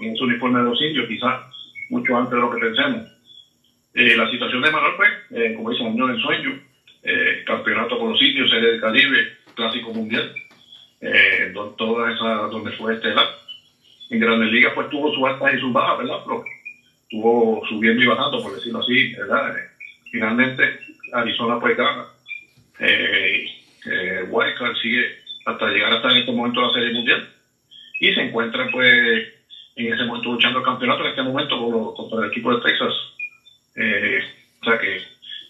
en su uniforme de los indios, quizás mucho antes de lo que pensemos. Eh, la situación de Manuel, pues, eh, como dice, año del sueño, eh, campeonato con los indios, Serie del Caribe, Clásico Mundial eh, toda esa, donde fue estelar. En Grandes Ligas pues tuvo sus altas y sus bajas, ¿verdad? Pero estuvo subiendo y bajando, por decirlo así, ¿verdad? Finalmente Arizona pues gana. Eh, eh, sigue hasta llegar hasta en este momento a la Serie Mundial y se encuentra pues en ese momento luchando el campeonato en este momento contra el equipo de Texas. Eh, o sea que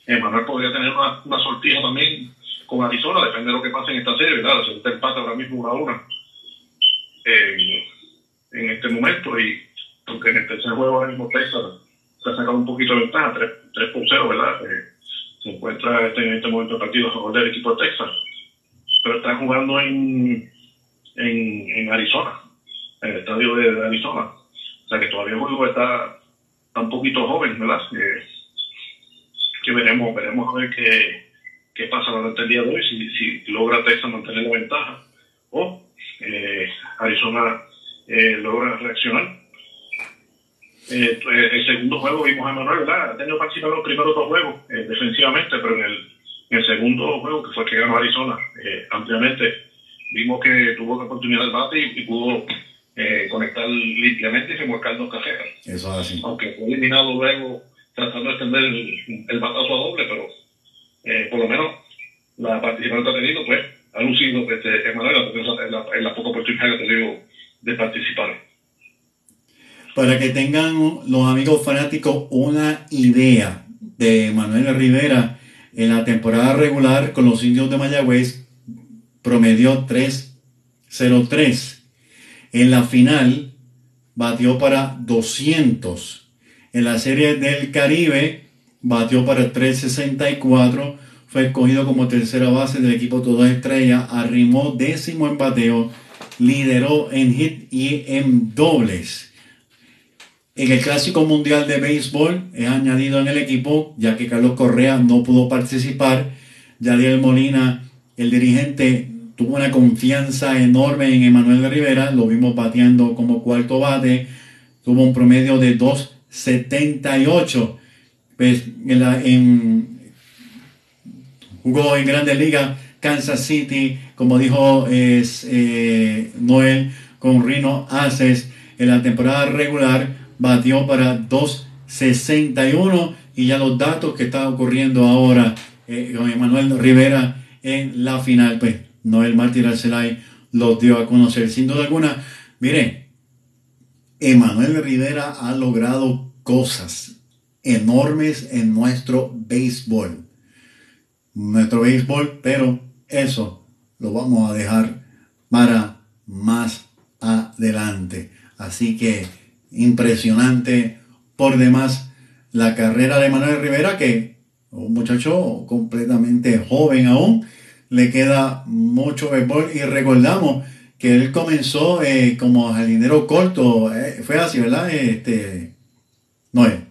Emanuel podría tener una, una sortija también con Arizona, depende de lo que pase en esta serie, ¿verdad? Se está empate ahora mismo una a una en este momento y aunque en el tercer juego ahora mismo Texas ha sacado un poquito de ventaja, 3, por 0, ¿verdad? Eh, se encuentra este- en este momento del partido a favor del equipo de Texas, pero está jugando en, en, en Arizona, en el estadio de Arizona. O sea que todavía el juego está, está un poquito joven, ¿verdad? Eh, que veremos, veremos a ver qué, qué pasa durante el día de hoy, si, si logra Texas mantener la ventaja o eh, Arizona eh, logra reaccionar. Eh, el segundo juego vimos a Manuel, ¿verdad? Ha tenido participado en los primeros dos juegos eh, defensivamente, pero en el, en el segundo juego, que fue el que ganó Arizona eh, ampliamente, vimos que tuvo la oportunidad del bate y, y pudo eh, conectar limpiamente y remolcar dos carreras Eso es así. aunque fue eliminado luego tratando de extender el, el batazo a doble, pero por lo menos la participación que ha tenido, pues, ha lucido este, Emanuel en la, en la poca oportunidad que ha tenido de participar. Para que tengan los amigos fanáticos una idea de Manuel Rivera en la temporada regular con los indios de Mayagüez, promedió 3-0-3. En la final batió para 200. En la serie del Caribe batió para 364. Fue escogido como tercera base del equipo Toda Estrella. Arrimó décimo en bateo. Lideró en hit y en dobles. En el Clásico Mundial de Béisbol es añadido en el equipo, ya que Carlos Correa no pudo participar. Yadiel Molina, el dirigente, tuvo una confianza enorme en Emanuel Rivera. Lo vimos bateando como cuarto bate. Tuvo un promedio de 2.78. Pues jugó en Grandes Ligas, Kansas City, como dijo eh, Noel, con Rino Aces en la temporada regular, batió para 2.61 y ya los datos que están ocurriendo ahora eh, con Emanuel Rivera en la final, pues Noel Martí Arcelay los dio a conocer. Sin duda alguna, mire, Emanuel Rivera ha logrado cosas enormes en nuestro béisbol nuestro béisbol, pero eso lo vamos a dejar para más adelante. Así que impresionante por demás la carrera de Manuel Rivera, que un muchacho completamente joven aún, le queda mucho béisbol y recordamos que él comenzó eh, como jardinero corto, eh, fue así, ¿verdad? Este, Noel.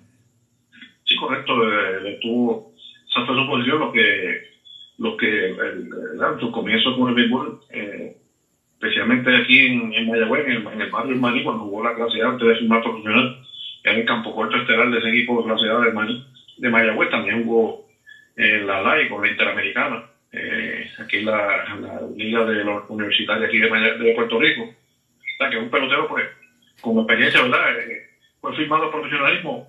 Sí, correcto, le tuvo, esa fue su posición, lo que, lo que, el, el- comienzo con el béisbol, eh, especialmente aquí en, en Mayagüez, en el, en el barrio Maní, cuando jugó la clase A antes de firmar profesional, en el campo corto estelar de ese equipo de clase A del Maní, de Mayagüez, también jugó en la LAI con la Interamericana, eh, aquí en la, la Liga de los Universitarios aquí de, Maya- de Puerto Rico. O sea, que un pelotero, pues, con experiencia, ¿verdad? Eh, fue firmado al profesionalismo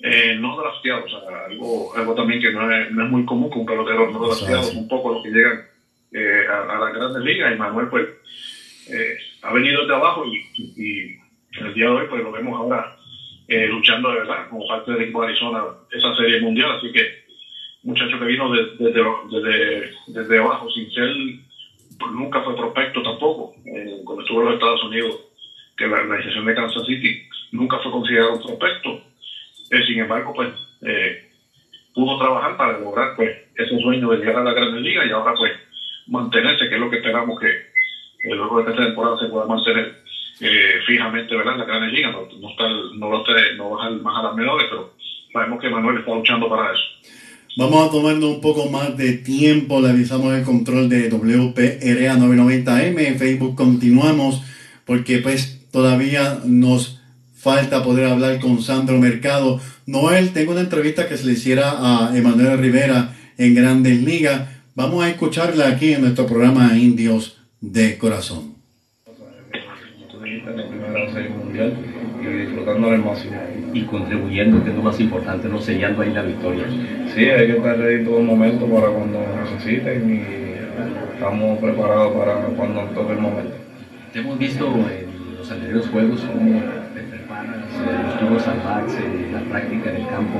eh, no drafteado, o sea, algo, algo también que no es, no es muy común que un pelotero no drafteado, un poco los que llegan eh, a, a las grandes ligas, y Manuel pues eh, ha venido desde abajo y, y el día de hoy pues lo vemos ahora eh, luchando de verdad como parte del equipo de Arizona esa serie mundial, así que muchacho que vino de- desde, desde, abajo sin ser, pues, nunca fue prospecto tampoco, Eh, cuando estuvo en los Estados Unidos, que la organización de Kansas City nunca fue considerado prospecto, eh, sin embargo, pues eh, pudo trabajar para lograr pues ese sueño de llegar a la Grandes Liga y ahora pues mantenerse, que es lo que esperamos que eh, luego de esta temporada se pueda mantener eh, fijamente ¿verdad? en la Grandes Liga, no, no, está, no, lo esté- no bajar más a las menores, pero sabemos que Manuel está luchando para eso. Vamos a tomarnos un poco más de tiempo. Le avisamos el control de WPRA 990M. En Facebook continuamos porque pues todavía nos falta poder hablar con Sandro Mercado. Noel, tengo una entrevista que se le hiciera a Emanuel Rivera en Grandes Ligas. Vamos a escucharla aquí en nuestro programa Indios de Corazón. En primera serie mundial y disfrutando al máximo. y contribuyendo, que es lo más importante, no sellando ahí la victoria. Sí, hay que estar ready todo el momento para cuando necesiten y estamos preparados para cuando toque el momento. Te hemos visto en los anteriores juegos cómo te preparas, eh, los tubos salvajes, eh, la práctica en el campo.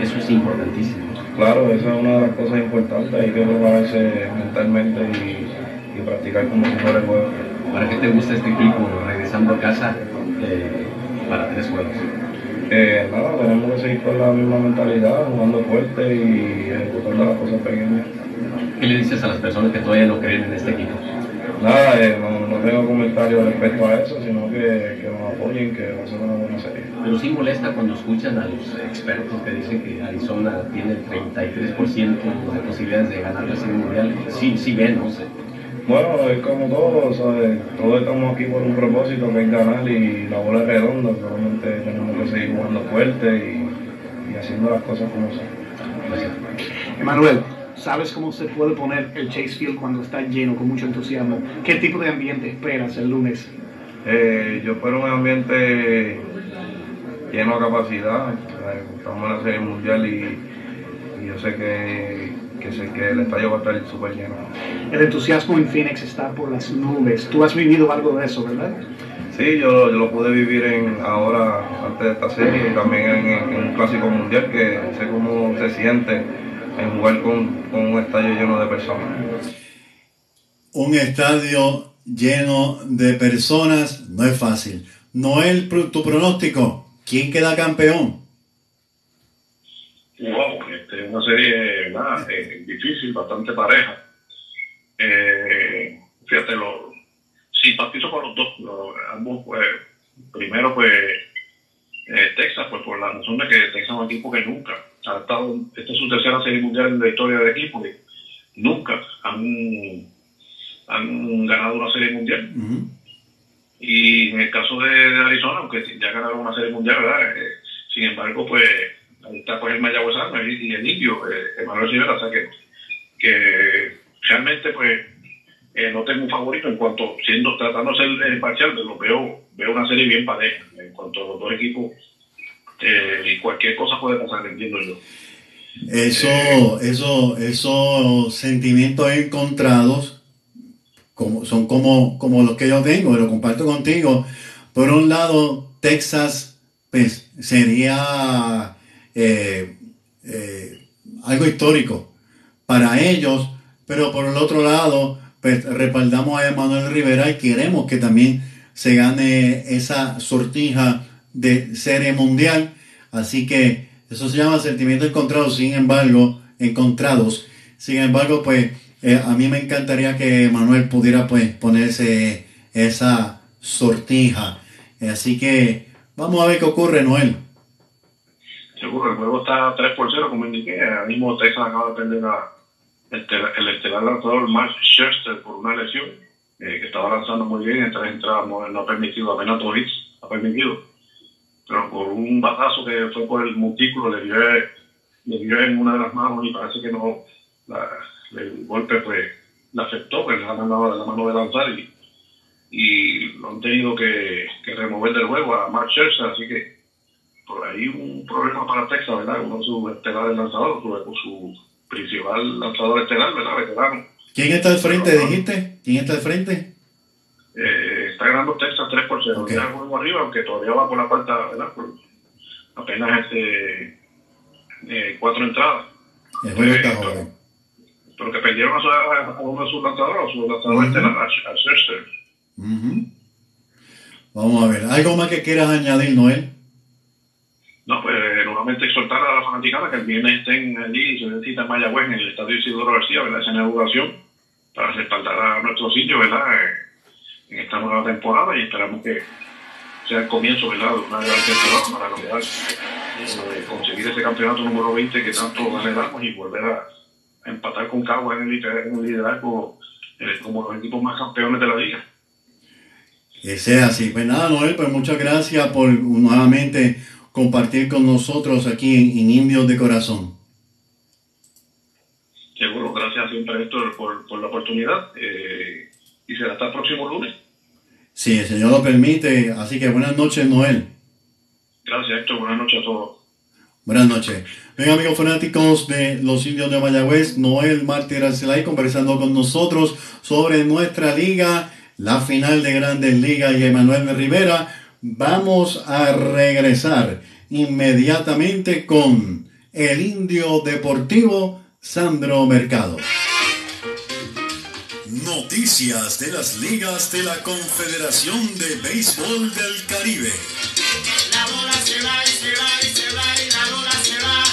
Eso es importantísimo. Claro, esa es una de las cosas importantes, hay que prepararse mentalmente y, y practicar como si fuera el juego. ¿Para qué te gusta este equipo regresando a casa eh, para tres juegos? Eh, nada, tenemos que seguir con la misma mentalidad, jugando fuerte y ejecutando las cosas pequeñas. ¿Qué le dices a las personas que todavía no creen en este equipo? Nada, eh, no, no tengo comentarios respecto a eso, sino que, que nos apoyen, que va a ser una buena serie. Pero sí molesta cuando escuchan a los expertos que dicen que Arizona tiene el 33% de posibilidades de ganar la Serie Mundial. Sí, sí ven, no sé. Bueno, es como todo, ¿sabes? todos estamos aquí por un propósito que es ganar y la bola es redonda, solamente tenemos que seguir jugando fuerte y, y haciendo las cosas como son. Emanuel, ¿sabes cómo se puede poner el Chase Field cuando está lleno, con mucho entusiasmo? ¿Qué tipo de ambiente esperas el lunes? Eh, yo espero un ambiente lleno de capacidad, estamos en la serie mundial y, y yo sé que, que, sé que el estadio va a estar súper lleno. El entusiasmo en Phoenix está por las nubes. Tú has vivido algo de eso, ¿verdad? Sí, yo, yo lo pude vivir en ahora, antes de esta serie, y también en, en un clásico mundial, que sé cómo se siente en jugar con, con un estadio lleno de personas. Un estadio lleno de personas no es fácil. Noel, tu pronóstico, ¿quién queda campeón? Wow, este, una serie Eh, difícil, bastante pareja. Eh, fíjate, lo, simpatizo con los dos. ambos, pues, primero, pues, eh, Texas, pues por la razón de que Texas es un equipo que nunca ha estado, esta es su tercera serie mundial en la historia del equipo y nunca han, han ganado una serie mundial. Y en el caso de, de Arizona, aunque ya ganaron una serie mundial, ¿verdad? Eh, sin embargo, pues el Mayagüezano y, el indio, eh, Emanuel Rivera, o sea que, que realmente pues eh, no tengo un favorito en cuanto, siendo tratando de ser eh, imparcial, pero veo, veo una serie bien pareja en cuanto a los dos equipos eh, y cualquier cosa puede pasar, entiendo yo. Eso, eso, esos sentimientos encontrados como, son como, como los que yo tengo, y lo comparto contigo. Por un lado, Texas pues, sería eh, eh, algo histórico para ellos, pero por el otro lado, pues respaldamos a Emanuel Rivera y queremos que también se gane esa sortija de serie mundial. Así que eso se llama sentimientos encontrados, sin embargo, encontrados. Sin embargo, pues eh, a mí me encantaría que Manuel pudiera pues ponerse esa sortija. Así que vamos a ver qué ocurre, Noel. Seguro, el juego está 3 por 0, como indiqué. Ahora mismo Texas acaba de perder a el, tel- el estelar lanzador Mark Scherzer por una lesión, eh, que estaba lanzando muy bien en tres entradas, no, ha permitido apenas dos hits, ha permitido. Pero por un batazo que fue por el montículo, le dio, le dio en una de las manos y parece que no, la- el golpe pues le afectó, pues mandado de la mano de lanzar y, y lo han tenido que, que remover del juego a Mark Scherzer, así que por ahí un problema para Texas, ¿verdad? Uno de sus estelares lanzadores, su, su principal lanzador estelar, ¿verdad? Veterano. ¿Quién está al frente, dijiste? ¿Quién está al frente? Eh, está ganando Texas 3 por 0. Ok. Ya el juego arriba, aunque todavía va por la falta, ¿verdad? Por apenas este, eh, cuatro entradas. El juego está joven. Pero que perdieron a, su- a uno de sus lanzadores, a su lanzador estelar, a, a Scherzer. Vamos a ver. ¿Algo más que quieras añadir, Noel? No, pues nuevamente exhortar a la fanaticada que el viernes estén allí se necesita en Mayagüez, en el estadio Isidoro García, ¿verdad? Esa inauguración, para respaldar a nuestro sitio, ¿verdad? Eh, En esta nueva temporada y esperamos que sea el comienzo, ¿verdad? De una gran temporada para lograr eh, conseguir ese campeonato número 20 que tanto anhelamos y volver a, empatar con Cagua en el, en el liderazgo eh, como los equipos más campeones de la liga. Que sea así. Pues nada, Noel, pues muchas gracias por nuevamente compartir con nosotros aquí en, en Indios de Corazón. Seguro, gracias siempre Héctor por, por la oportunidad eh, y será hasta el próximo lunes. Si el Señor lo permite. Así que buenas noches, Noel. Gracias Héctor, buenas noches a todos. Buenas noches. Bien, amigos fanáticos de los indios de Mayagüez, Noel Mártir Arcelay conversando con nosotros sobre nuestra liga, la final de Grandes Ligas y Emanuel Rivera. Vamos a regresar inmediatamente con el indio deportivo Sandro Mercado. Noticias de las ligas de la Confederación de Béisbol del Caribe. La bola se va y se va y se va y la Lola se va.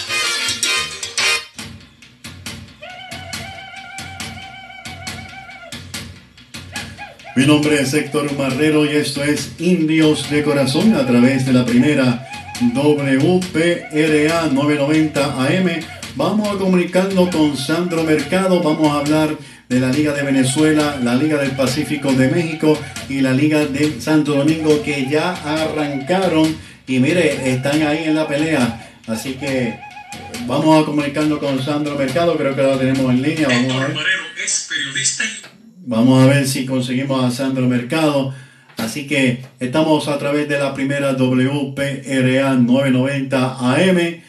Mi nombre es Héctor Marrero y esto es Indios de Corazón a través de la primera WPRA 990 AM. Vamos a comunicarnos con Sandro Mercado, vamos a hablar de la Liga de Venezuela, la Liga del Pacífico de México y la Liga de Santo Domingo que ya arrancaron y mire, están ahí en la pelea. Así que vamos a comunicarnos con Sandro Mercado, creo que lo tenemos en línea. Vamos a ver. Vamos a ver si conseguimos a Sandro Mercado. Así que estamos a través de la primera WPRA 990 AM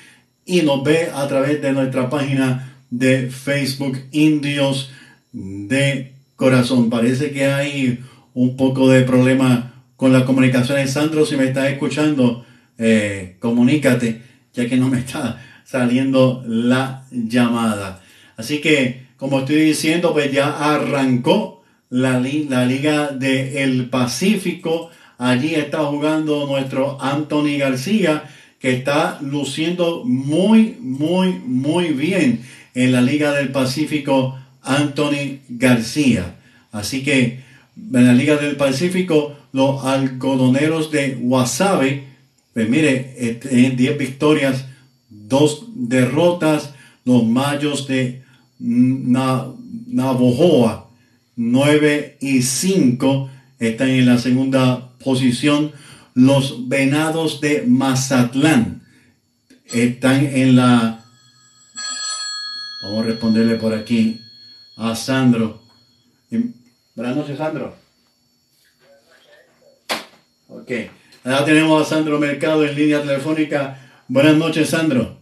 y nos ve a través de nuestra página de Facebook Indios de Corazón. Parece que hay un poco de problema con las comunicaciones. Sandro, si me estás escuchando, eh, comunícate, ya que no me está saliendo la llamada. Así que, como estoy diciendo, pues ya arrancó la, la Liga del Pacífico. Allí está jugando nuestro Anthony García, que está luciendo muy, muy, muy bien en la Liga del Pacífico, Anthony García. Así que en la Liga del Pacífico, los algodoneros de Wasabe, pues mire, eh, tienen 10 victorias, dos derrotas. Los mayos de Na- Navojoa, 9 y 5, están en la segunda posición. Los venados de Mazatlán están en la... Vamos a responderle por aquí a Sandro. Y- Buenas noches, Sandro. Ok. Ahora tenemos a Sandro Mercado en línea telefónica. Buenas noches, Sandro.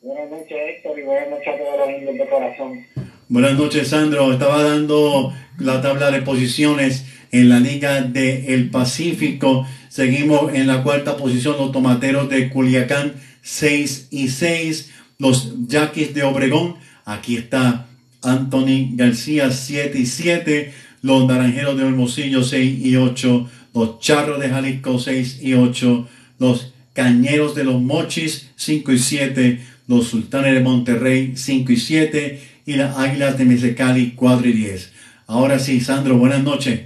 Buenas noches, Héctor, y buenas noches a todos los indios de corazón. Buenas noches, Sandro. Estaba dando la tabla de posiciones en la Liga del Pacífico. Seguimos en la cuarta posición los tomateros de Culiacán 6 y 6. Los Yaquis de Obregón. Aquí está Anthony García 7 y 7. Los Naranjeros de Hermosillo 6 y 8. Los Charros de Jalisco 6 y 8. Los Cañeros de los Mochis 5 y 7. Los Sultanes de Monterrey 5 y 7. Y las Águilas de Mexicali 4 y 10. Ahora sí, Sandro, buenas noches.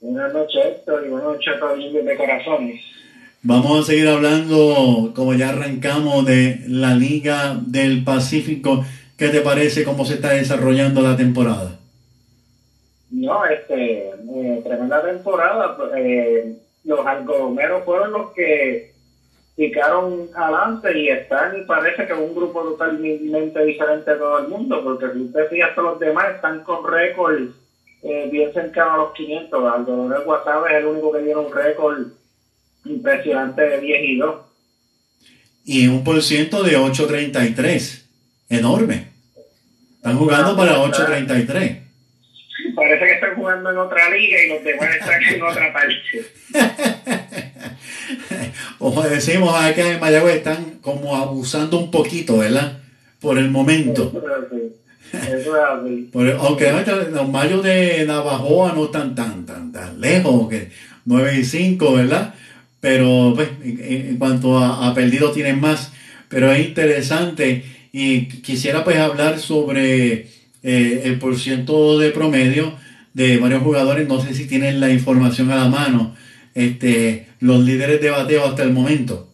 Buenas noches, Héctor, y buenas noches a todos de corazones. Vamos a seguir hablando, como ya arrancamos, de la Liga del Pacífico. ¿Qué te parece cómo se está desarrollando la temporada? No, este, eh, tremenda temporada. Eh, los algodoneros fueron los que picaron adelante y están, y parece que un grupo totalmente diferente de todo el mundo, porque si usted fija, hasta los demás están con récords eh, bien cercanos a los 500. Algodonero WhatsApp es el único que tiene un récord impresionante de 10 y 2. Y un por ciento de 8.33. Enorme. Están jugando para 8.33. Parece que están jugando en otra liga y los demás están en otra parte. Como decimos acá en Mayagüez, están como abusando un poquito, ¿verdad? Por el momento. Eso es así. Aunque los mayos de Navajoa no están tan, tan, tan lejos, que 9 y 5, ¿verdad? Pero pues, en, en cuanto a, a perdidos tienen más. Pero es interesante y quisiera pues hablar sobre eh, el porciento de promedio de varios jugadores. No sé si tienen la información a la mano. Este, los líderes de bateo hasta el momento.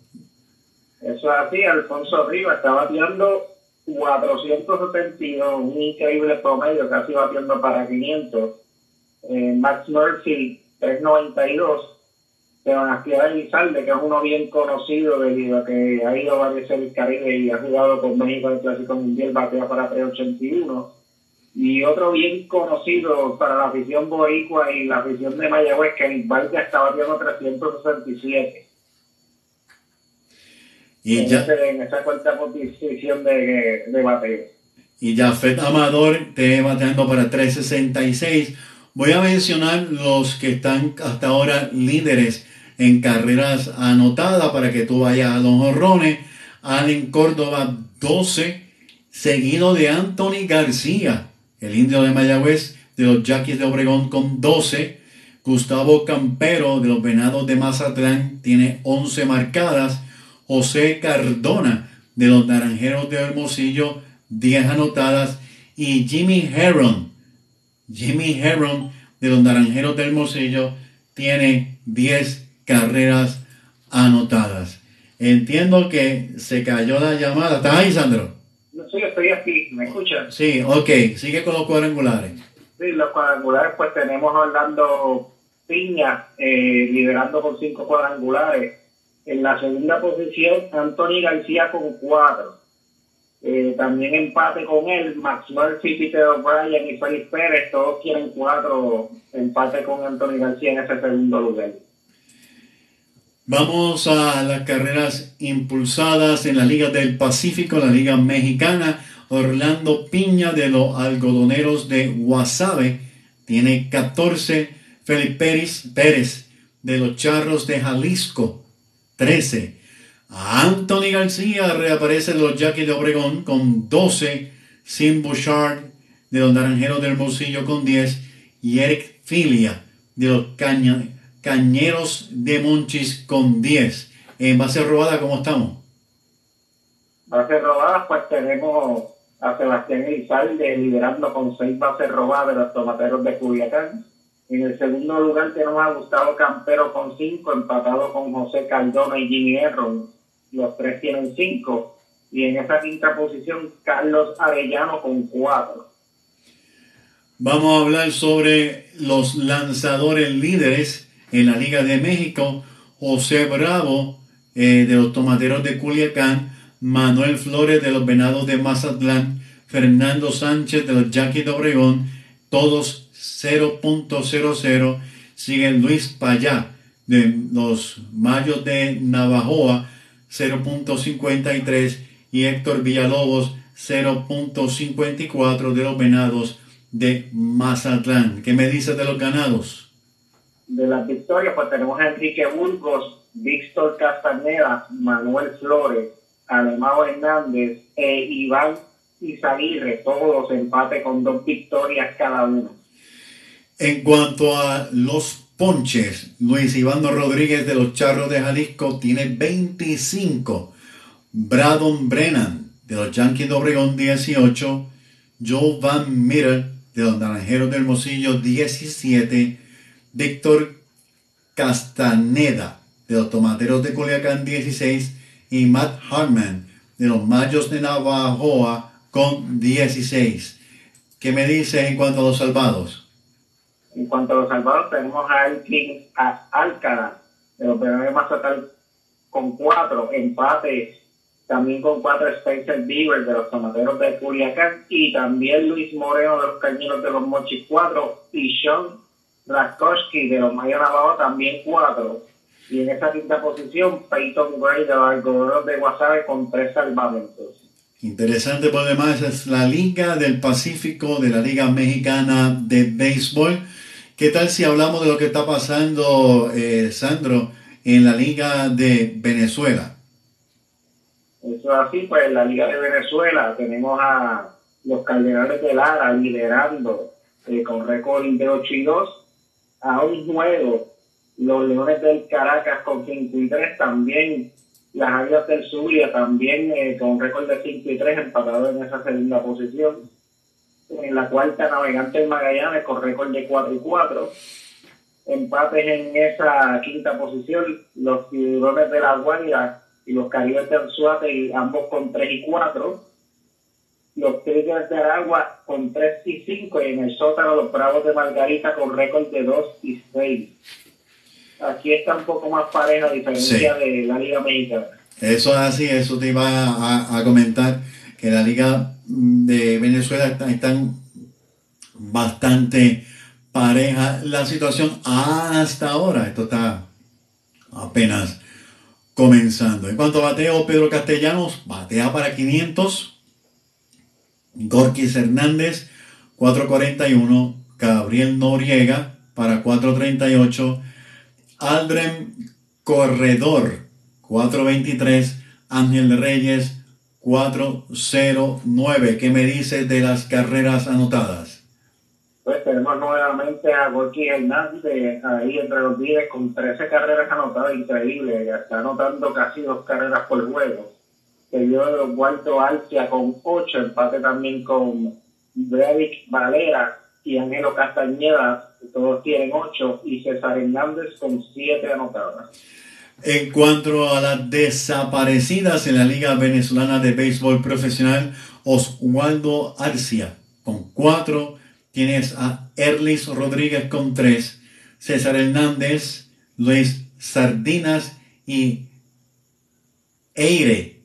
Eso es así. Alfonso Rivas está bateando 472, un increíble promedio, casi batiendo para 500. Eh, Max Murphy, 392. Sebastián Elizalde, que es uno bien conocido debido a que ha ido a varias series Caribe y ha jugado con México en el Clásico Mundial, batea para 381. Y otro bien conocido para la afición boricua y la afición de Mayagüez, que Vargas está bateando 367. Y en, ya, ese- en esa cuarta posición de, de bateo. y Jafet Amador te bateando para 366. Voy a mencionar los que están hasta ahora líderes en carreras anotadas para que tú vayas a los horrones. Allen Córdoba 12, seguido de Anthony García, el indio de Mayagüez de los Yaquis de Obregón con 12. Gustavo Campero de los Venados de Mazatlán tiene 11 marcadas. José Cardona de los Naranjeros de Hermosillo 10 anotadas. Y Jimmy Herron, Jimmy Herron de los Naranjeros de Hermosillo tiene 10 carreras anotadas. Entiendo que se cayó la llamada. ¿Estás ahí, Sandro? Sí, estoy aquí. ¿Me escuchan? Sí, ok. Sigue con los cuadrangulares. Sí, los cuadrangulares, pues tenemos a Orlando Piña eh, liderando con cinco cuadrangulares. En la segunda posición, Anthony García con cuatro. Eh, también empate con él, Max Murphy, Peter O'Brien y Félix Pérez, todos tienen cuatro empate con Anthony García en ese segundo lugar. Vamos a las carreras impulsadas en la Liga del Pacífico, la Liga Mexicana. Orlando Piña de los algodoneros de Guasave tiene 14. Felipe Pérez, Pérez de los charros de Jalisco 13. Anthony García reaparece de los Jackie de Obregón con 12. Sim Bouchard de los naranjeros del Hermosillo con 10. Y Eric Filia de los Caña, Cañeros de Monchis con 10. En base robada, ¿cómo estamos? Bases robadas, pues tenemos a Sebastián Elizalde liderando con seis bases robadas de los tomateros de Culiacán. En el segundo lugar tenemos a Gustavo Campero con cinco, empatado con José Cardona y Jimmy Erron. Los tres tienen cinco. Y en esa quinta posición, Carlos Arellano con cuatro. Vamos a hablar sobre los lanzadores líderes en la Liga de México. José Bravo eh, de los Tomateros de Culiacán, Manuel Flores de los Venados de Mazatlán, Fernando Sánchez de los Yaquis de Obregón, todos 0.00. Sigue Luis Payá de los Mayos de Navajoa, 0.53. Y Héctor Villalobos, 0.54 de los Venados de Mazatlán. ¿Qué me dices de los ganados? De las victorias, pues tenemos a Enrique Burgos, Víctor Castaneda, Manuel Flores, Alemão Hernández e Iván Izaguirre, todos empate con dos victorias cada uno. En cuanto a los ponches, Luis Iván Rodríguez de los Charros de Jalisco tiene 25. Bradon Brennan de los Yankees de Obregón 18. Joe Van Meter de los Naranjeros del Hermosillo 17. Víctor Castaneda de los Tomateros de Culiacán 16. Y Matt Hartman de los Mayos de Navajoa con 16. ¿Qué me dices en cuanto a los salvados? En cuanto a los salvados, tenemos a Elkin Alcalá de los de Mazatlán con cuatro empates, también con cuatro Spencer Beaver de los Tomateros de Culiacán y también Luis Moreno de los Cañeros de los Mochis cuatro y Sean Raskowski de los Mayos Navajo también cuatro. Y en esa quinta posición, Peyton Gray de los Algodoneros de Guasave con tres salvamentos. Interesante por demás es la Liga del Pacífico de la Liga Mexicana de Béisbol. ¿Qué tal si hablamos de lo que está pasando, eh, Sandro, en la Liga de Venezuela? Eso es así, pues en la Liga de Venezuela tenemos a los Cardenales de Lara liderando eh, con récord de 8 y 2. A un juego, los Leones del Caracas con 5 y 3 también. Las Águilas del Zulia también eh, con récord de 5 y 3 empatados en esa segunda posición. En la cuarta, Navegantes Magallanes con récord de 4 y 4. Empates en esa quinta posición, los Tiburones de la Guardia y los Caribes de Anzuate, ambos con 3 y 4. Los Tigres de Aragua con 3 y 5. Y en el sótano, los Bravos de Margarita con récord de 2 y 6. Aquí está un poco más pareja a diferencia Sí. de la Liga Mexicana. Eso es así, eso te iba a, a comentar, que la Liga de Venezuela está, están bastante pareja la situación hasta ahora. Esto está apenas comenzando. En cuanto a bateo, Pedro Castellanos batea para 500. Gorkis Hernández, 441. Gabriel Noriega para 438. Aldren Corredor, 423. Ángel Reyes, 409. ¿Qué me dices de las carreras anotadas? pues tenemos nuevamente a Gorky Hernández ahí entre los 10 con 13 carreras anotadas, increíble, ya está anotando casi dos carreras por juego. Seguido de Waldo Alcia con 8, empate también con Brevik Valera y Angelo Castañeda, todos tienen 8, y César Hernández con 7 anotadas. En cuanto a las desaparecidas en la Liga Venezolana de Béisbol Profesional, Oswaldo Arcia con 4, tienes a Erlis Rodríguez con 3, César Hernández, Luis Sardinas y Eire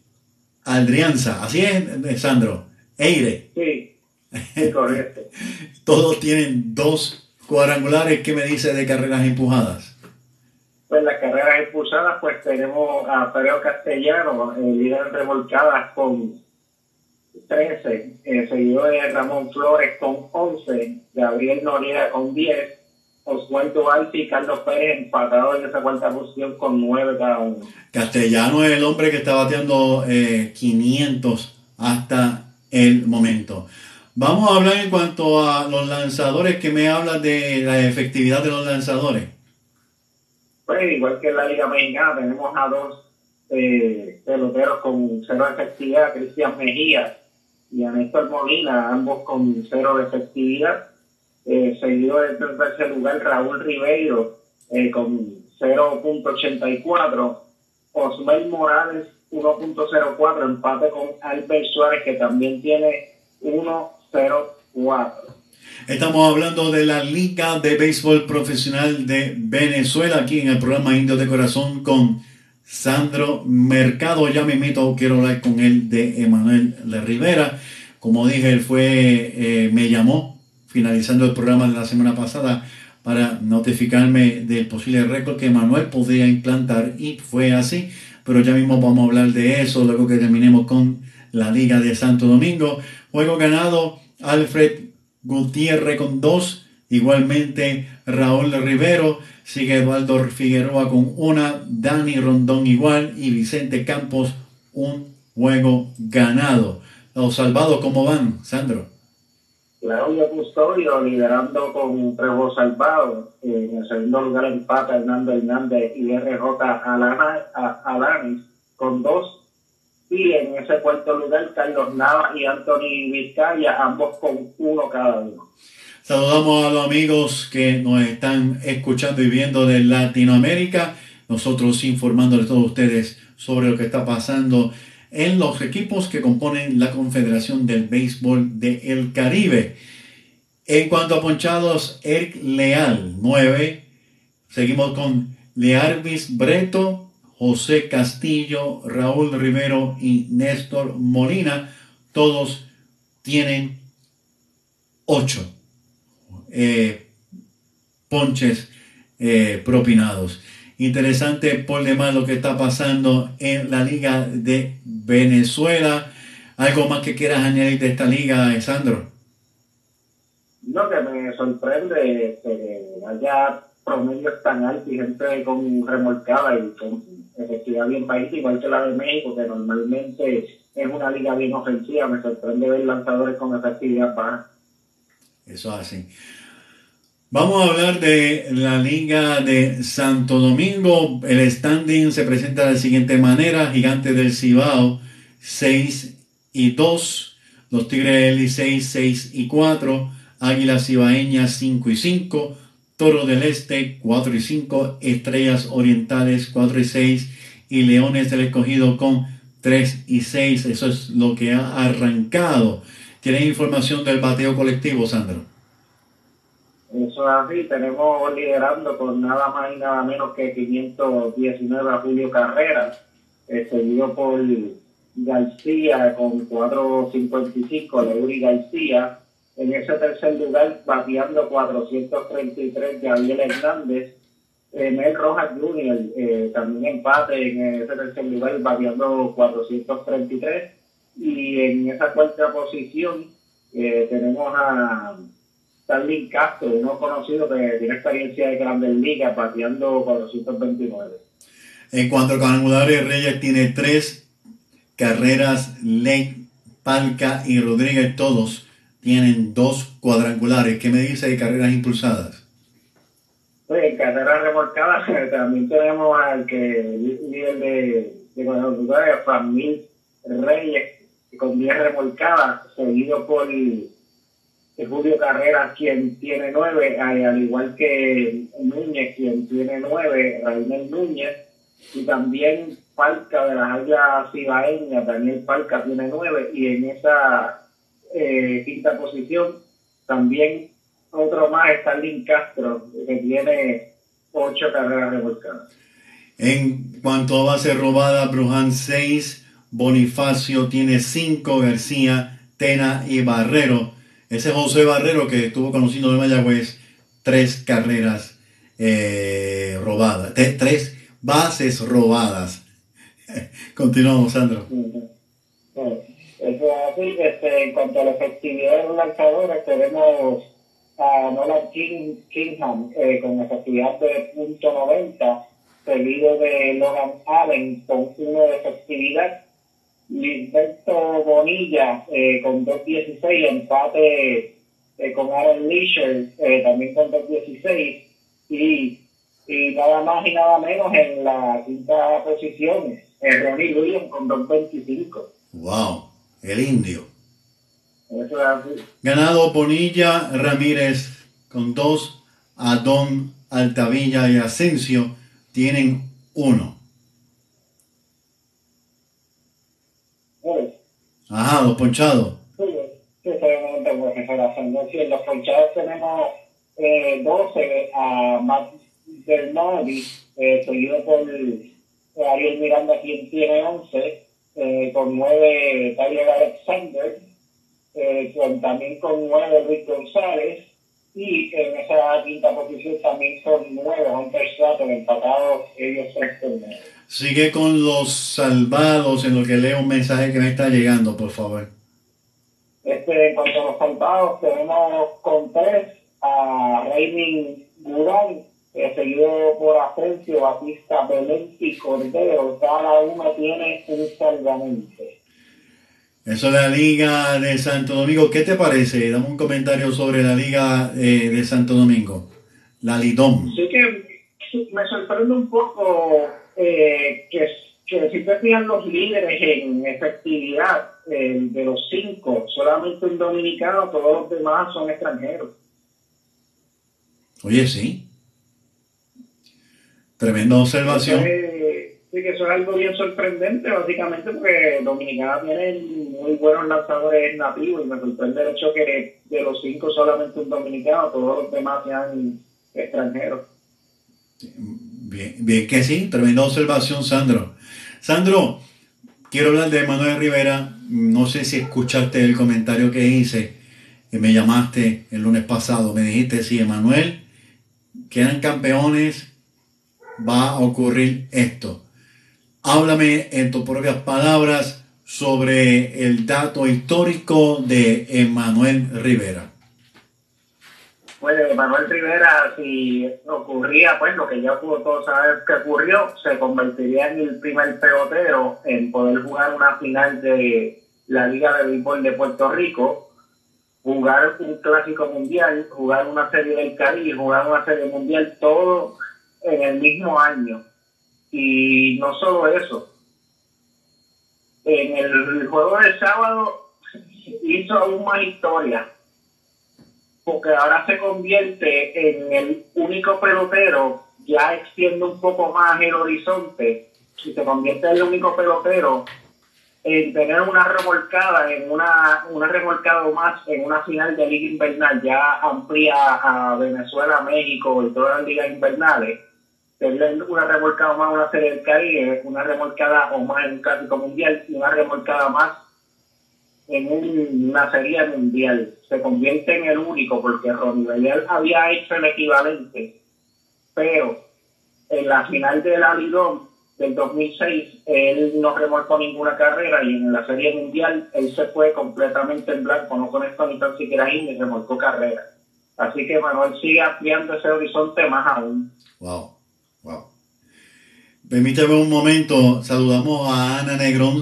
Aldrianza. Así es, Sandro. Eire. Sí, correcto. Todos tienen dos cuadrangulares. ¿Qué me dice de carreras empujadas? Pues las carreras impulsadas, pues tenemos a Pedro Castellano, el líder en remolcadas con 13, eh, seguido de Ramón Flores con 11, Gabriel Noriega con 10, Oswaldo Alti y Carlos Pérez empatados en esa cuarta posición con 9 cada uno. Castellano es el hombre que está bateando eh, 500 hasta el momento. Vamos a hablar en cuanto a los lanzadores, que me habla de la efectividad de los lanzadores. Pues igual que en la Liga Mexicana tenemos a dos eh, peloteros con cero efectividad, Cristian Mejía y a Néstor Molina, ambos con cero efectividad. Eh, seguido en tercer lugar Raúl Ribeiro eh, con 0.84. Osmel Morales 1.04, empate con Albert Suárez que también tiene 1.04. Estamos hablando de la Liga de Béisbol Profesional de Venezuela, aquí en el programa Indio de Corazón con Sandro Mercado. Ya me invito, quiero hablar con él de Emanuel de Rivera. Como dije, él fue, eh, me llamó finalizando el programa de la semana pasada para notificarme del posible récord que Emanuel podría implantar y fue así. Pero ya mismo vamos a hablar de eso luego que terminemos con la Liga de Santo Domingo. Juego ganado Alfred Gutiérrez con dos, igualmente Raúl Rivero, sigue Eduardo Figueroa con una, Dani Rondón igual y Vicente Campos un juego ganado. Los salvados, ¿cómo van, Sandro? Claudio Custodio liderando con tres juegos salvados. En el segundo lugar empata Hernando Hernández y RJ Alana, a- Alanis con dos. Y en ese cuarto lugar Carlos Nava y Anthony Vizcaya, ambos con uno cada uno. Saludamos a los amigos que nos están escuchando y viendo de Latinoamérica. Nosotros informándoles a todos ustedes sobre lo que está pasando en los equipos que componen la Confederación del Béisbol del Caribe. En cuanto a ponchados, Eric Leal, 9. Seguimos con Learvis Breto, José Castillo, Raúl Rivero y Néstor Molina. Todos tienen 8 eh, ponches eh, propinados. Interesante por demás lo que está pasando en la Liga de Venezuela. ¿Algo más que quieras añadir de esta liga, Sandro? Lo que me sorprende que haya promedios tan altos y gente con remolcada y con efectividad bien bajita, igual que la de México, que normalmente es una liga bien ofensiva. Me sorprende ver lanzadores con efectividad baja. Eso así. Vamos a hablar de la Liga de Santo Domingo. El standing se presenta de la siguiente manera. Gigante del Cibao 6 y 2. Los Tigres del Licey 6 y 4. Águilas Cibaeñas 5 y 5. Toro del Este 4 y 5. Estrellas Orientales 4 y 6. Y Leones del Escogido con 3 y 6. Eso es lo que ha arrancado. ¿Tienes información del bateo colectivo, Sandro? Eso es así, tenemos liderando con nada más y nada menos que 519 a Julio Carreras, eh, seguido por García con 455, Leury García. En ese tercer lugar, bateando 433, Gabriel Hernández. Eh, Mel Rojas Jr. eh, también empate en ese tercer lugar, bateando 433. Y en esa cuarta posición eh, tenemos a Starling Castro, uno conocido que tiene experiencia de Grandes Ligas, bateando 429. En cuanto a cuadrangulares, Reyes tiene tres carreras, Ley, Palca y Rodríguez, todos tienen dos cuadrangulares. ¿Qué me dice de carreras impulsadas? Pues en carreras remolcadas también tenemos al que líder de, de cuadrangulares, Framil Reyes, con 10 remolcadas, seguido por Julio Carreras, quien tiene 9, al igual que Núñez, quien tiene 9, Raimel Núñez, y también Palca de las Águilas Cibaeñas, Daniel Palca tiene 9, y en esa eh, quinta posición también otro más, Stalin Castro, que tiene 8 carreras remolcadas. En cuanto a base robada, Bruján 6, Bonifacio tiene 5, García, Tena y Barrero. Ese José Barrero que estuvo conociendo de Mayagüez, tres carreras eh, robadas, tres bases robadas. Continuamos, Sandro. Eso es así. Este, en cuanto a la efectividad de los lanzadores, tenemos a Nolan King, Kingham eh, con efectividad de .90, seguido de Logan Allen con 1 de efectividad. Gilberto Bonilla eh, con 2.16, empate eh, con Aaron Leisure eh, también con 2.16 y, y nada más y nada menos en la quinta posición, Ronnie Williams con 2.25. ¡Wow! El indio. Ganado Bonilla Ramírez con 2, Adón Altavilla y Asensio tienen 1. Ajá, los ponchados. sí, sí, es la tendencia. En los ponchados tenemos eh, 12 a Matt Bernardi, eh, seguido por eh, Ariel Miranda, quien tiene 11, eh, con 9 Tyler Alexander, eh, con, también con 9 Luis González, y en esa quinta posición también son 9 Hunter Stratton, empatados ellos tres con nueve. Sigue con los salvados en lo que leo un mensaje que me está llegando, por favor. Este, en cuanto a los soldados, tenemos con tres a Raymond Gurán, eh, seguido por Asensio, Batista, Belén y Cordero. Cada uno tiene un salvamente. Eso de la Liga de Santo Domingo, ¿qué te parece? Dame un comentario sobre la Liga eh, de Santo Domingo, la Lidom. Así que me sorprende un poco eh, que, que si te fijan los líderes en efectividad eh, de los cinco, solamente un dominicano, todos los demás son extranjeros. Oye, sí. Tremenda observación. Entonces, sí que eso es algo bien sorprendente, básicamente, porque Dominicana tiene muy buenos lanzadores nativos y me sorprende el hecho que de los cinco solamente un dominicano, todos los demás sean extranjeros. Bien, bien que sí, tremenda observación, Sandro. Sandro, quiero hablar de Manuel Rivera. No sé si escuchaste el comentario que hice, que me llamaste el lunes pasado. Me dijiste, si Emanuel quedan campeones, va a ocurrir esto. Háblame en tus propias palabras sobre el dato histórico de Emanuel Rivera. Pues Manuel Rivera, si ocurría, pues lo que ya pudo todos saber que ocurrió, se convertiría en el primer pelotero en poder jugar una final de la Liga de Béisbol de Puerto Rico, jugar un clásico mundial, jugar una serie del Caribe, jugar una serie mundial, todo en el mismo año. Y no solo eso, en el juego del sábado hizo aún más historia porque ahora se convierte en el único pelotero, ya extiende un poco más el horizonte y se convierte en el único pelotero en tener una remolcada, en una, una remolcada más en una final de liga invernal, ya amplía a Venezuela, México y todas las ligas invernales, tener una remolcada más en una serie del Caribe, una remolcada o más en un clásico mundial y una remolcada más en un- una serie mundial. Se convierte en el único porque Ronnie Bellel había hecho el equivalente, pero en la final del Alidón del 2006 él no remolcó ninguna carrera y en la serie mundial él se fue completamente en blanco, no conectó ni tan siquiera ahí ni remolcó carrera. Así que Manuel sigue ampliando ese horizonte más aún. Wow, wow. Permítame un momento, saludamos a Ana Negrón.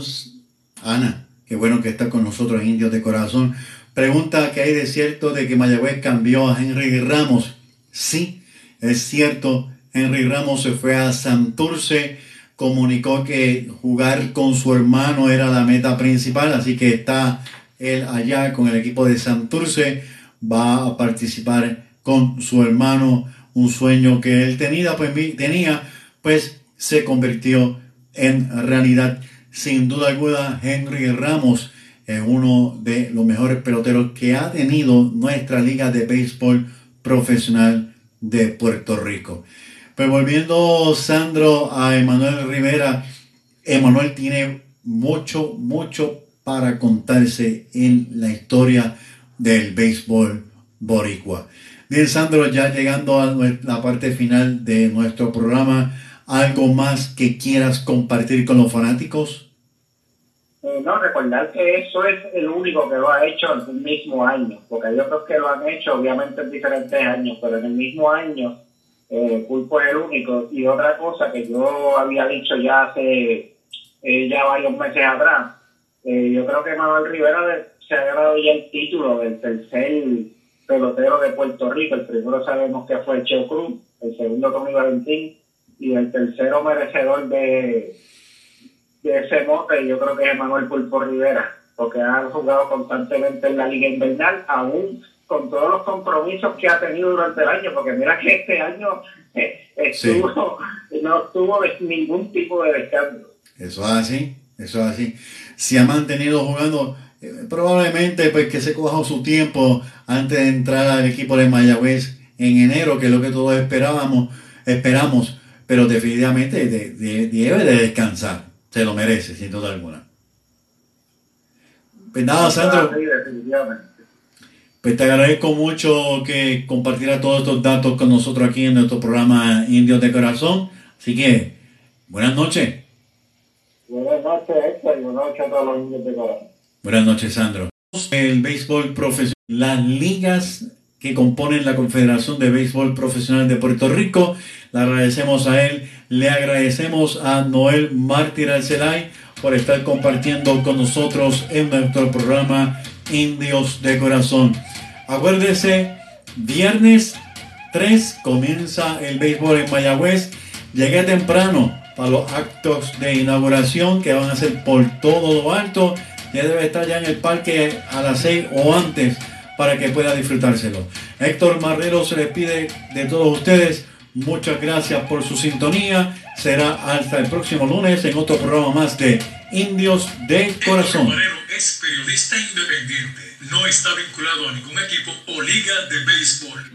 Ana, qué bueno que está con nosotros Indios de Corazón. Pregunta que hay de cierto de que Mayagüez cambió a Henry Ramos. Sí, es cierto. Henry Ramos se fue a Santurce, comunicó que jugar con su hermano era la meta principal, así que está él allá con el equipo de Santurce, va a participar con su hermano, un sueño que él tenía, pues, tenía, pues se convirtió en realidad. Sin duda alguna, Henry Ramos es uno de los mejores peloteros que ha tenido nuestra liga de béisbol profesional de Puerto Rico. Pues volviendo, Sandro, a Emanuel Rivera, Emanuel tiene mucho, mucho para contarse en la historia del béisbol boricua. Bien, Sandro, ya llegando a la parte final de nuestro programa, ¿algo más que quieras compartir con los fanáticos? Eh, no, recordar que eso es el único que lo ha hecho en el mismo año, porque hay otros que lo han hecho obviamente en diferentes años, pero en el mismo año eh, Pulpo es el único. Y otra cosa que yo había dicho ya hace eh, ya varios meses atrás, eh, yo creo que Manuel Rivera se ha ganado ya el título del tercer pelotero de Puerto Rico. El primero sabemos que fue Cheo Cruz, el segundo Tommy Valentín y el tercero merecedor de, de ese mote yo creo que es Manuel Pulpo Rivera, porque ha jugado constantemente en la Liga Invernal, aún con todos los compromisos que ha tenido durante el año, porque mira que este año eh, estuvo, no tuvo ningún tipo de descanso. Eso es así, eso es así. Si ha mantenido jugando, eh, probablemente pues que se coja su tiempo antes de entrar al equipo de Mayagüez en enero, que es lo que todos esperábamos, esperamos, pero definitivamente debe de descansar, se lo merece, sin duda alguna. Pues nada, Sandro. Pues te agradezco mucho que compartiera todos estos datos con nosotros aquí en nuestro programa Indios de Corazón. Así que, buenas noches. Buenas noches, Héctor, y buenas noches a todos los indios de corazón. Buenas noches, Sandro. El béisbol profesional, las ligas que componen la Confederación de Béisbol Profesional de Puerto Rico. Le agradecemos a él, le agradecemos a Noel Mártir Alcelay por estar compartiendo con nosotros en nuestro programa Indios de Corazón. Acuérdese, viernes 3 comienza el béisbol en Mayagüez. Llegué temprano para los actos de inauguración que van a ser por todo lo alto. Ya debe estar ya en el parque a las 6 o antes para que pueda disfrutárselo. Héctor Marrero se despide de todos ustedes. Muchas gracias por su sintonía. Será hasta el próximo lunes en otro programa más de Indios de Corazón. es periodista independiente. No está vinculado a ningún equipo o liga de béisbol.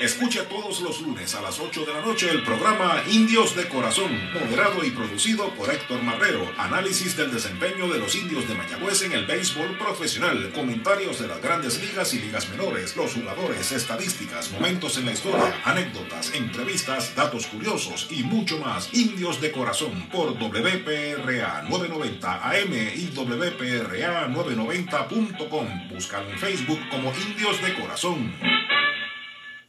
Escucha todos los lunes a las 8 de la noche el programa Indios de Corazón, moderado y producido por Héctor Marrero. Análisis del desempeño de los indios de Mayagüez en el béisbol profesional, comentarios de las grandes ligas y ligas menores, los jugadores, estadísticas, momentos en la historia, anécdotas, entrevistas, datos curiosos y mucho más. Indios de Corazón por WPRA 990 AM y WPRA 990.com. Búscalo en Facebook como Indios de Corazón.